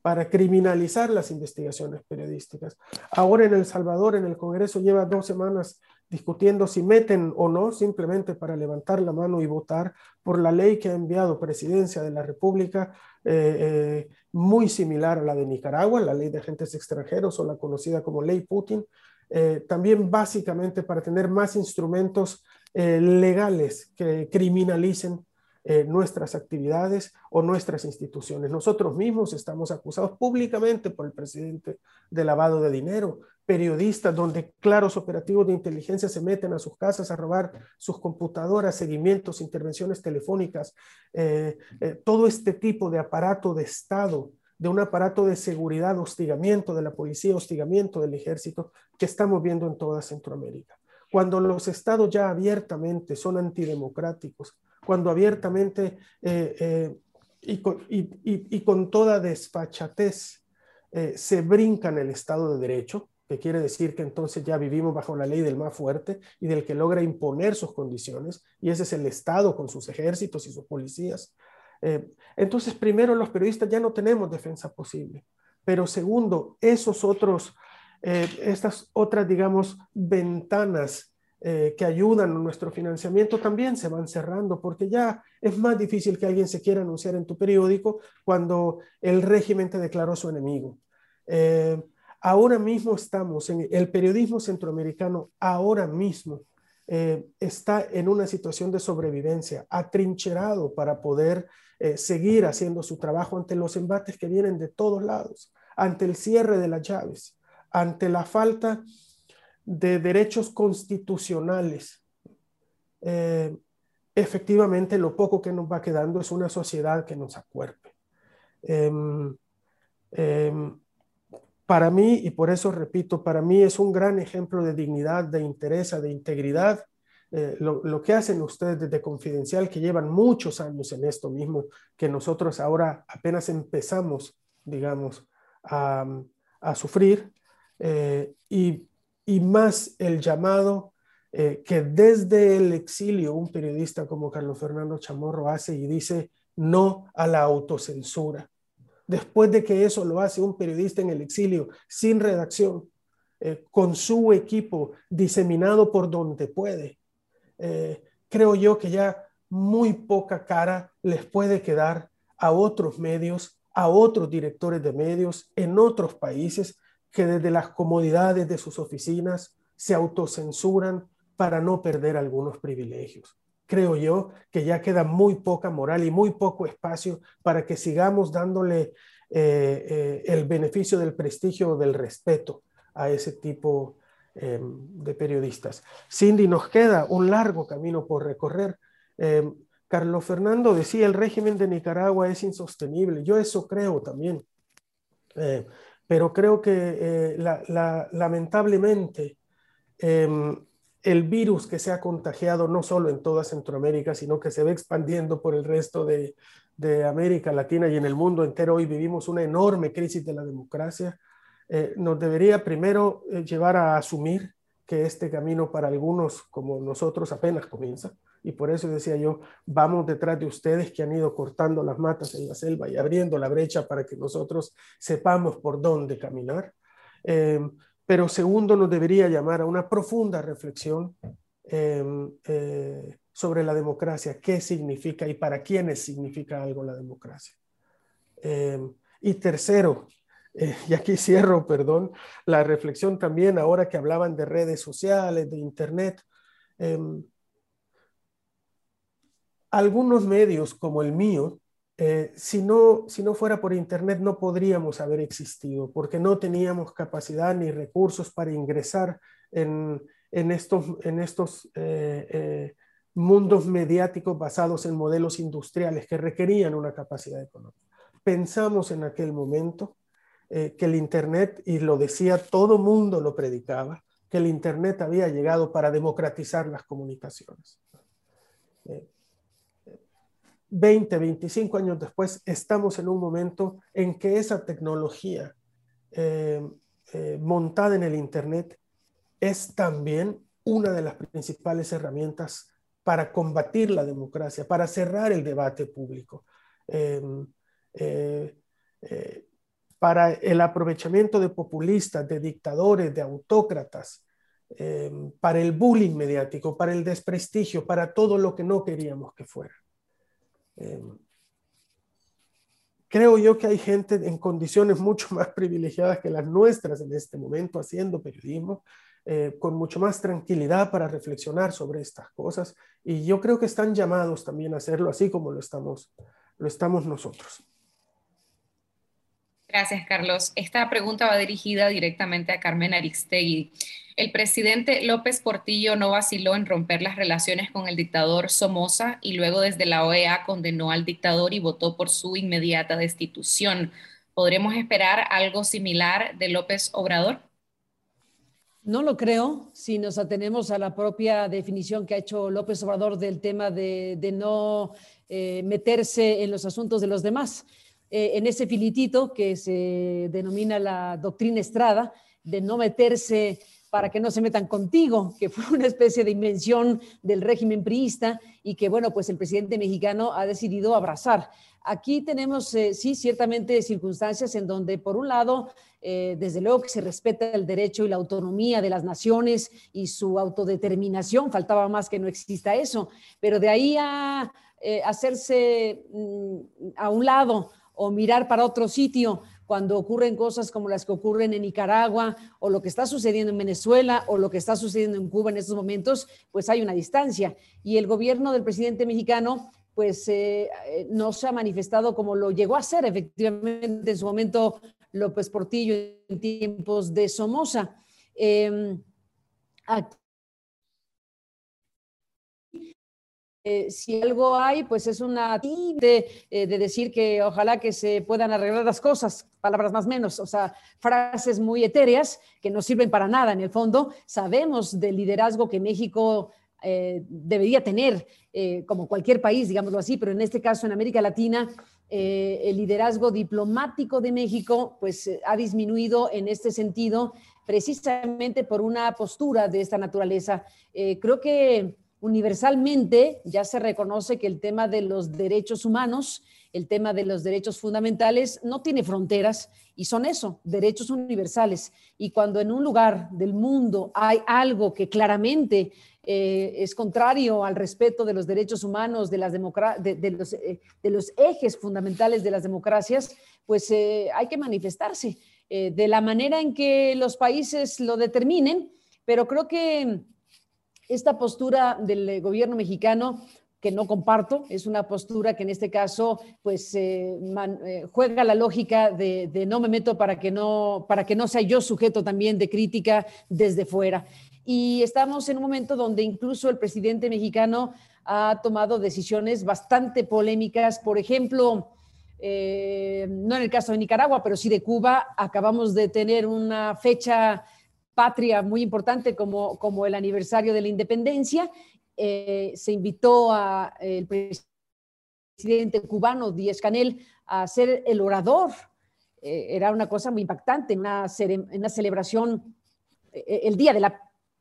para criminalizar las investigaciones periodísticas. Ahora en El Salvador, en el Congreso, lleva dos semanas discutiendo si meten o no, simplemente para levantar la mano y votar por la ley que ha enviado Presidencia de la República, eh, eh, muy similar a la de Nicaragua, la ley de agentes extranjeros o la conocida como ley Putin, eh, también básicamente para tener más instrumentos eh, legales que criminalicen eh, nuestras actividades o nuestras instituciones. Nosotros mismos estamos acusados públicamente por el presidente de lavado de dinero, periodistas donde claros operativos de inteligencia se meten a sus casas a robar sus computadoras, seguimientos, intervenciones telefónicas, todo este tipo de aparato de Estado de un aparato de seguridad, hostigamiento de la policía, hostigamiento del ejército que estamos viendo en toda Centroamérica. Cuando los estados ya abiertamente son antidemocráticos, cuando abiertamente eh, eh, y, con, toda desfachatez eh, se brincan el Estado de Derecho, que quiere decir que entonces ya vivimos bajo la ley del más fuerte y del que logra imponer sus condiciones, y ese es el Estado con sus ejércitos y sus policías, eh, entonces, primero, los periodistas ya no tenemos defensa posible, pero segundo, esos otros, eh, estas otras, digamos, ventanas eh, que ayudan a nuestro financiamiento también se van cerrando, porque ya es más difícil que alguien se quiera anunciar en tu periódico cuando el régimen te declaró su enemigo. ahora mismo estamos en el periodismo centroamericano, ahora mismo está en una situación de sobrevivencia, atrincherado para poder eh, seguir haciendo su trabajo ante los embates que vienen de todos lados, ante el cierre de las llaves, ante la falta de derechos constitucionales. Eh, efectivamente, lo poco que nos va quedando es una sociedad que nos acuerpe. Em, em, para mí, y por eso repito, para mí es un gran ejemplo de dignidad, de interés, de integridad eh, lo, que hacen ustedes desde Confidencial, que llevan muchos años en esto mismo, que nosotros ahora apenas empezamos, digamos, a, sufrir, eh, y, más el llamado eh, que desde el exilio un periodista como Carlos Fernando Chamorro hace y dice no a la autocensura. Después de que eso lo hace un periodista en el exilio, sin redacción, con su equipo diseminado por donde puede, eh, creo yo que ya muy poca cara les puede quedar a otros medios, a otros directores de medios en otros países que desde las comodidades de sus oficinas se autocensuran para no perder algunos privilegios. creo yo, que ya queda muy poca moral y muy poco espacio para que sigamos dándole eh, eh, el beneficio del prestigio o del respeto a ese tipo em, de periodistas. Cindy, nos queda un largo camino por recorrer. Em, Carlos Fernando decía, el régimen de Nicaragua es insostenible. Yo eso creo también. Eh, pero creo que lamentablemente em, el virus que se ha contagiado no solo en toda Centroamérica, sino que se ve expandiendo por el resto de, América Latina y en el mundo entero. Hoy vivimos una enorme crisis de la democracia. Eh, nos debería primero eh, llevar a asumir que este camino para algunos como nosotros apenas comienza. Y por eso decía yo, vamos detrás de ustedes que han ido cortando las matas en la selva y abriendo la brecha para que nosotros sepamos por dónde caminar. Eh, pero segundo nos debería llamar a una profunda reflexión em, eh, sobre la democracia, qué significa y para quiénes significa algo la democracia. Em, y tercero, eh, y aquí cierro, perdón, la reflexión también ahora que hablaban de redes sociales, de Internet. Em, algunos medios como el mío eh, si, no, si no fuera por Internet no podríamos haber existido porque no teníamos capacidad ni recursos para ingresar en, en estos, en estos eh, eh, mundos mediáticos basados en modelos industriales que requerían una capacidad económica. Pensamos en aquel momento que el Internet, y lo decía todo mundo lo predicaba, que el Internet había llegado para democratizar las comunicaciones. 20, 25 años después, estamos en un momento en que esa tecnología eh, eh, montada en el Internet es también una de las principales herramientas para combatir la democracia, para cerrar el debate público, em, eh, para el aprovechamiento de populistas, de dictadores, de autócratas, em, para el bullying mediático, para el desprestigio, para todo lo que no queríamos que fuera. Em, creo yo que hay gente en condiciones <laughs> mucho más privilegiadas que las nuestras en este momento haciendo periodismo, eh, con mucho más tranquilidad para reflexionar sobre estas cosas y yo creo que están llamados también a hacerlo así como lo estamos, lo estamos nosotros. Gracias, Carlos. Esta pregunta va dirigida directamente a Carmen Aristegui. El presidente López Portillo no vaciló en romper las relaciones con el dictador Somoza y luego desde la OEA condenó al dictador y votó por su inmediata destitución. ¿Podremos esperar algo similar de López Obrador? No lo creo, si nos atenemos a la propia definición que ha hecho López Obrador del tema de, no eh, meterse en los asuntos de los demás. Eh, en ese filitito que se denomina la doctrina Estrada, de no meterse para que no se metan contigo, que fue una especie de invención del régimen priista y que, bueno, pues el presidente mexicano ha decidido abrazar. Aquí tenemos, eh, sí, ciertamente circunstancias en donde, por un lado, eh, desde luego que se respeta el derecho y la autonomía de las naciones y su autodeterminación, faltaba más que no exista eso, pero de ahí a hacerse mm, a un lado o mirar para otro sitio cuando ocurren cosas como las que ocurren en Nicaragua o lo que está sucediendo en Venezuela o lo que está sucediendo en Cuba en estos momentos, pues hay una distancia. Y el gobierno del presidente mexicano pues eh, eh, no se ha manifestado como lo llegó a ser efectivamente en su momento López Portillo en tiempos de Somoza. Eh, Eh, si algo hay, pues es una de, eh, de decir que ojalá que se puedan arreglar las cosas, palabras más menos, o sea, frases muy etéreas que no sirven para nada en el fondo. Sabemos del liderazgo que México eh, debería tener, como cualquier país, digámoslo así, pero en este caso en América Latina, el liderazgo diplomático de México pues ha disminuido en este sentido precisamente por una postura de esta naturaleza. creo que universalmente ya se reconoce que el tema de los derechos humanos, el tema de los derechos fundamentales no tiene fronteras y son eso, derechos universales. Y cuando en un lugar del mundo hay algo que claramente eh, es contrario al respeto de los derechos humanos, de, las de, los, eh, de los, ejes fundamentales de las democracias, pues eh, hay que manifestarse de la manera en que los países lo determinen, pero creo que esta postura del gobierno mexicano que no comparto, es una postura que en este caso pues eh, eh, juega la lógica de, de, no me meto para que no, para que no sea yo sujeto también de crítica desde fuera. Y estamos en un momento donde incluso el presidente mexicano ha tomado decisiones bastante polémicas, por ejemplo, eh, no en el caso de Nicaragua, pero sí de Cuba, acabamos de tener una fecha patria muy importante como, como el aniversario de la independencia eh, se invitó al presidente cubano Díaz Canel a ser el orador. Eh, era una cosa muy impactante, una, una celebración, eh, el día de la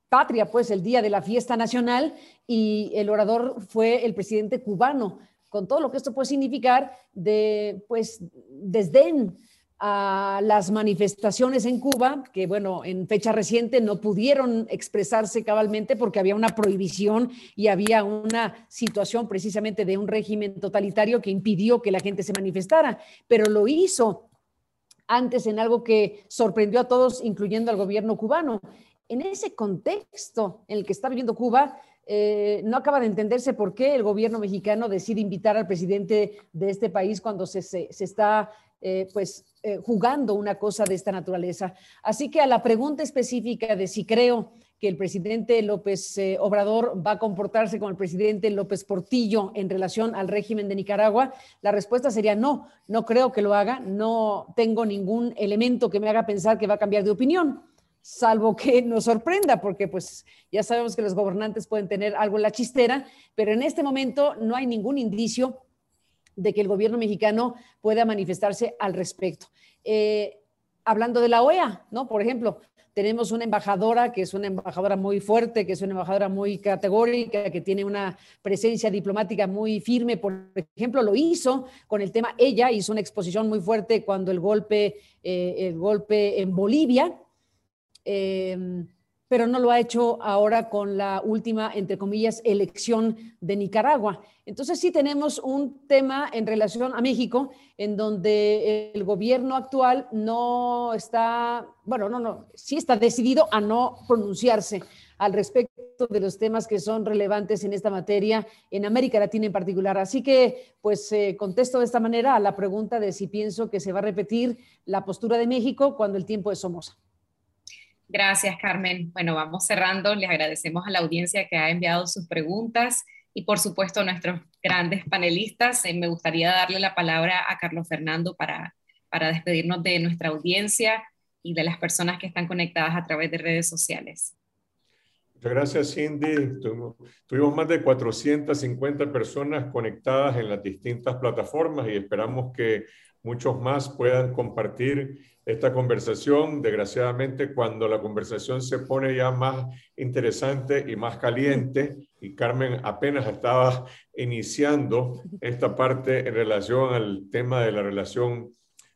patria, pues el día de la fiesta nacional, y el orador fue el presidente cubano, con todo lo que esto puede significar de, pues, desdén a las manifestaciones en Cuba, que bueno, en fecha reciente no pudieron expresarse cabalmente porque había una prohibición y había una situación precisamente de un régimen totalitario que impidió que la gente se manifestara, pero lo hizo antes en algo que sorprendió a todos, incluyendo al gobierno cubano. En ese contexto en el que está viviendo Cuba, eh, no acaba de entenderse por qué el gobierno mexicano decide invitar al presidente de este país cuando se, se, se está eh, pues eh, jugando una cosa de esta naturaleza. Así que a la pregunta específica de si creo que el presidente López eh, Obrador va a comportarse como el presidente López Portillo en relación al régimen de Nicaragua, la respuesta sería no, no creo que lo haga, no tengo ningún elemento que me haga pensar que va a cambiar de opinión salvo que <laughs> nos sorprenda, porque pues ya sabemos que los gobernantes pueden tener algo en la chistera, pero en este momento no hay ningún indicio de que el gobierno mexicano pueda manifestarse al respecto. Eh, hablando de la OEA, ¿no? Por ejemplo, tenemos una embajadora que es una embajadora muy fuerte, que es una embajadora muy categórica, que tiene una presencia diplomática muy firme. Por ejemplo, lo hizo con el tema, ella hizo una exposición muy fuerte cuando el golpe, eh, el golpe en Bolivia. Eh, pero no lo ha hecho ahora con la última, entre comillas, elección de Nicaragua. Entonces sí tenemos un tema en relación a México en donde el gobierno actual no está, bueno, no, no, sí está decidido a no pronunciarse al respecto de los temas que son relevantes en esta materia, en América Latina en particular. Así que, pues, eh, contesto de esta manera a la pregunta de si pienso que se va a repetir la postura de México cuando el tiempo es Somoza. Gracias, Carmen. Bueno, vamos cerrando. Les agradecemos a la audiencia que ha enviado sus preguntas y, por supuesto, a nuestros grandes panelistas. Eh, me gustaría darle la palabra a Carlos Fernando para, para despedirnos de nuestra audiencia y de las personas que están conectadas a través de redes sociales. Muchas gracias, Cindy. Tuvimos, tuvimos, más de 450 personas conectadas en las distintas plataformas y esperamos que muchos más puedan compartir esta conversación. Desgraciadamente, cuando la conversación se pone ya más interesante y más caliente, y Carmen apenas estaba iniciando esta parte en relación al tema de la relación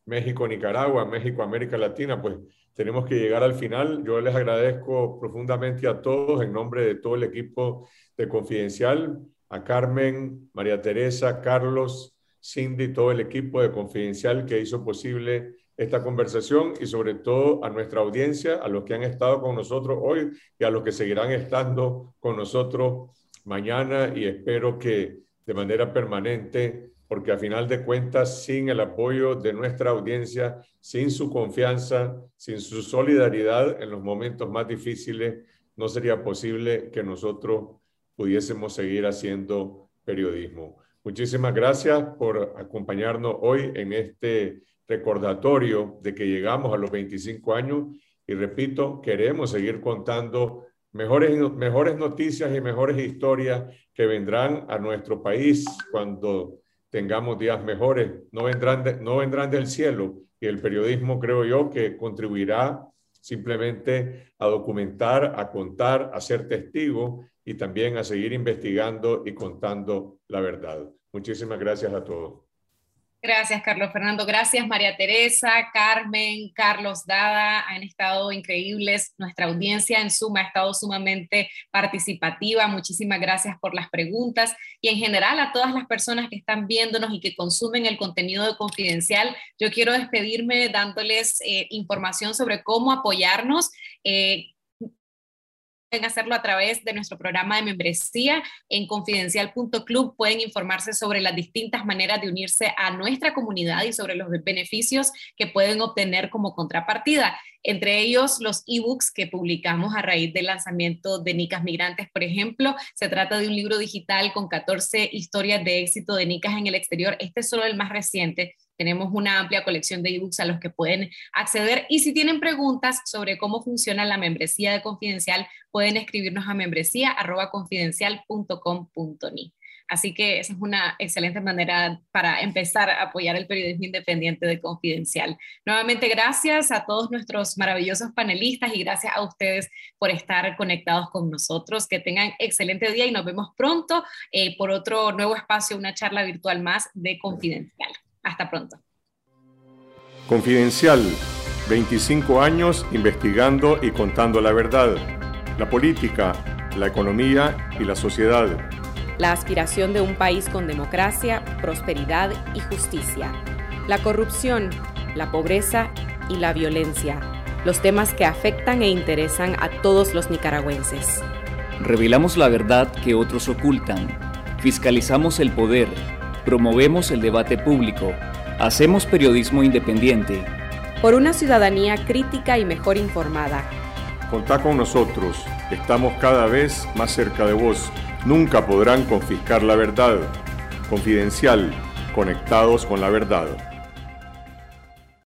México-Nicaragua, México-América Latina, pues tenemos que llegar al final. Yo les agradezco profundamente a todos en nombre de todo el equipo de Confidencial, a Carmen, María Teresa, Carlos, Cindy, todo el equipo de Confidencial que hizo posible esta conversación y sobre todo a nuestra audiencia, a los que han estado con nosotros hoy y a los que seguirán estando con nosotros mañana y espero que de manera permanente, porque a final de cuentas, sin el apoyo de nuestra audiencia, sin su confianza, sin su solidaridad en los momentos más difíciles, no sería posible que nosotros pudiésemos seguir haciendo periodismo. Muchísimas gracias por acompañarnos hoy en este recordatorio de que llegamos a los 25 años y repito, queremos seguir contando mejores, mejores noticias y mejores historias que vendrán a nuestro país cuando tengamos días mejores. No vendrán, no vendrán del cielo y el periodismo creo yo que contribuirá simplemente a documentar, a contar, a ser testigo y también a seguir investigando y contando la verdad. Muchísimas gracias a todos. Gracias, Carlos Fernando. Gracias, María Teresa, Carmen, Carlos Dada. Han estado increíbles. Nuestra audiencia en Suma ha estado sumamente participativa. Muchísimas gracias por las preguntas y en general a todas las personas que están viéndonos y que consumen el contenido de Confidencial. Yo quiero despedirme dándoles eh, información sobre cómo apoyarnos. Eh, pueden hacerlo a través de nuestro programa de membresía en confidencial.club. Pueden informarse sobre las distintas maneras de unirse a nuestra comunidad y sobre los beneficios que pueden obtener como contrapartida. Entre ellos, los ebooks que publicamos a raíz del lanzamiento de Nicas Migrantes, por ejemplo. Se trata de un libro digital con 14 historias de éxito de Nicas en el exterior. Este es solo el más reciente tenemos una amplia colección de ebooks a los que pueden acceder y si tienen preguntas sobre cómo funciona la membresía de Confidencial, pueden escribirnos a membresía.confidencial.com.ni. Así que esa es una excelente manera para empezar a apoyar el periodismo independiente de Confidencial. Nuevamente, gracias a todos nuestros maravillosos panelistas y gracias a ustedes por estar conectados con nosotros. Que tengan excelente día y nos vemos pronto eh, por otro nuevo espacio, una charla virtual más de Confidencial. Hasta pronto. Confidencial, 25 años investigando y contando la verdad, la política, la economía y la sociedad. La aspiración de un país con democracia, prosperidad y justicia. La corrupción, la pobreza y la violencia. Los temas que afectan e interesan a todos los nicaragüenses. Revelamos la verdad que otros ocultan. Fiscalizamos el poder promovemos el debate público, hacemos periodismo independiente. Por una ciudadanía crítica y mejor informada. Contá con nosotros, estamos cada vez más cerca de vos. Nunca podrán confiscar la verdad. Confidencial, conectados con la verdad.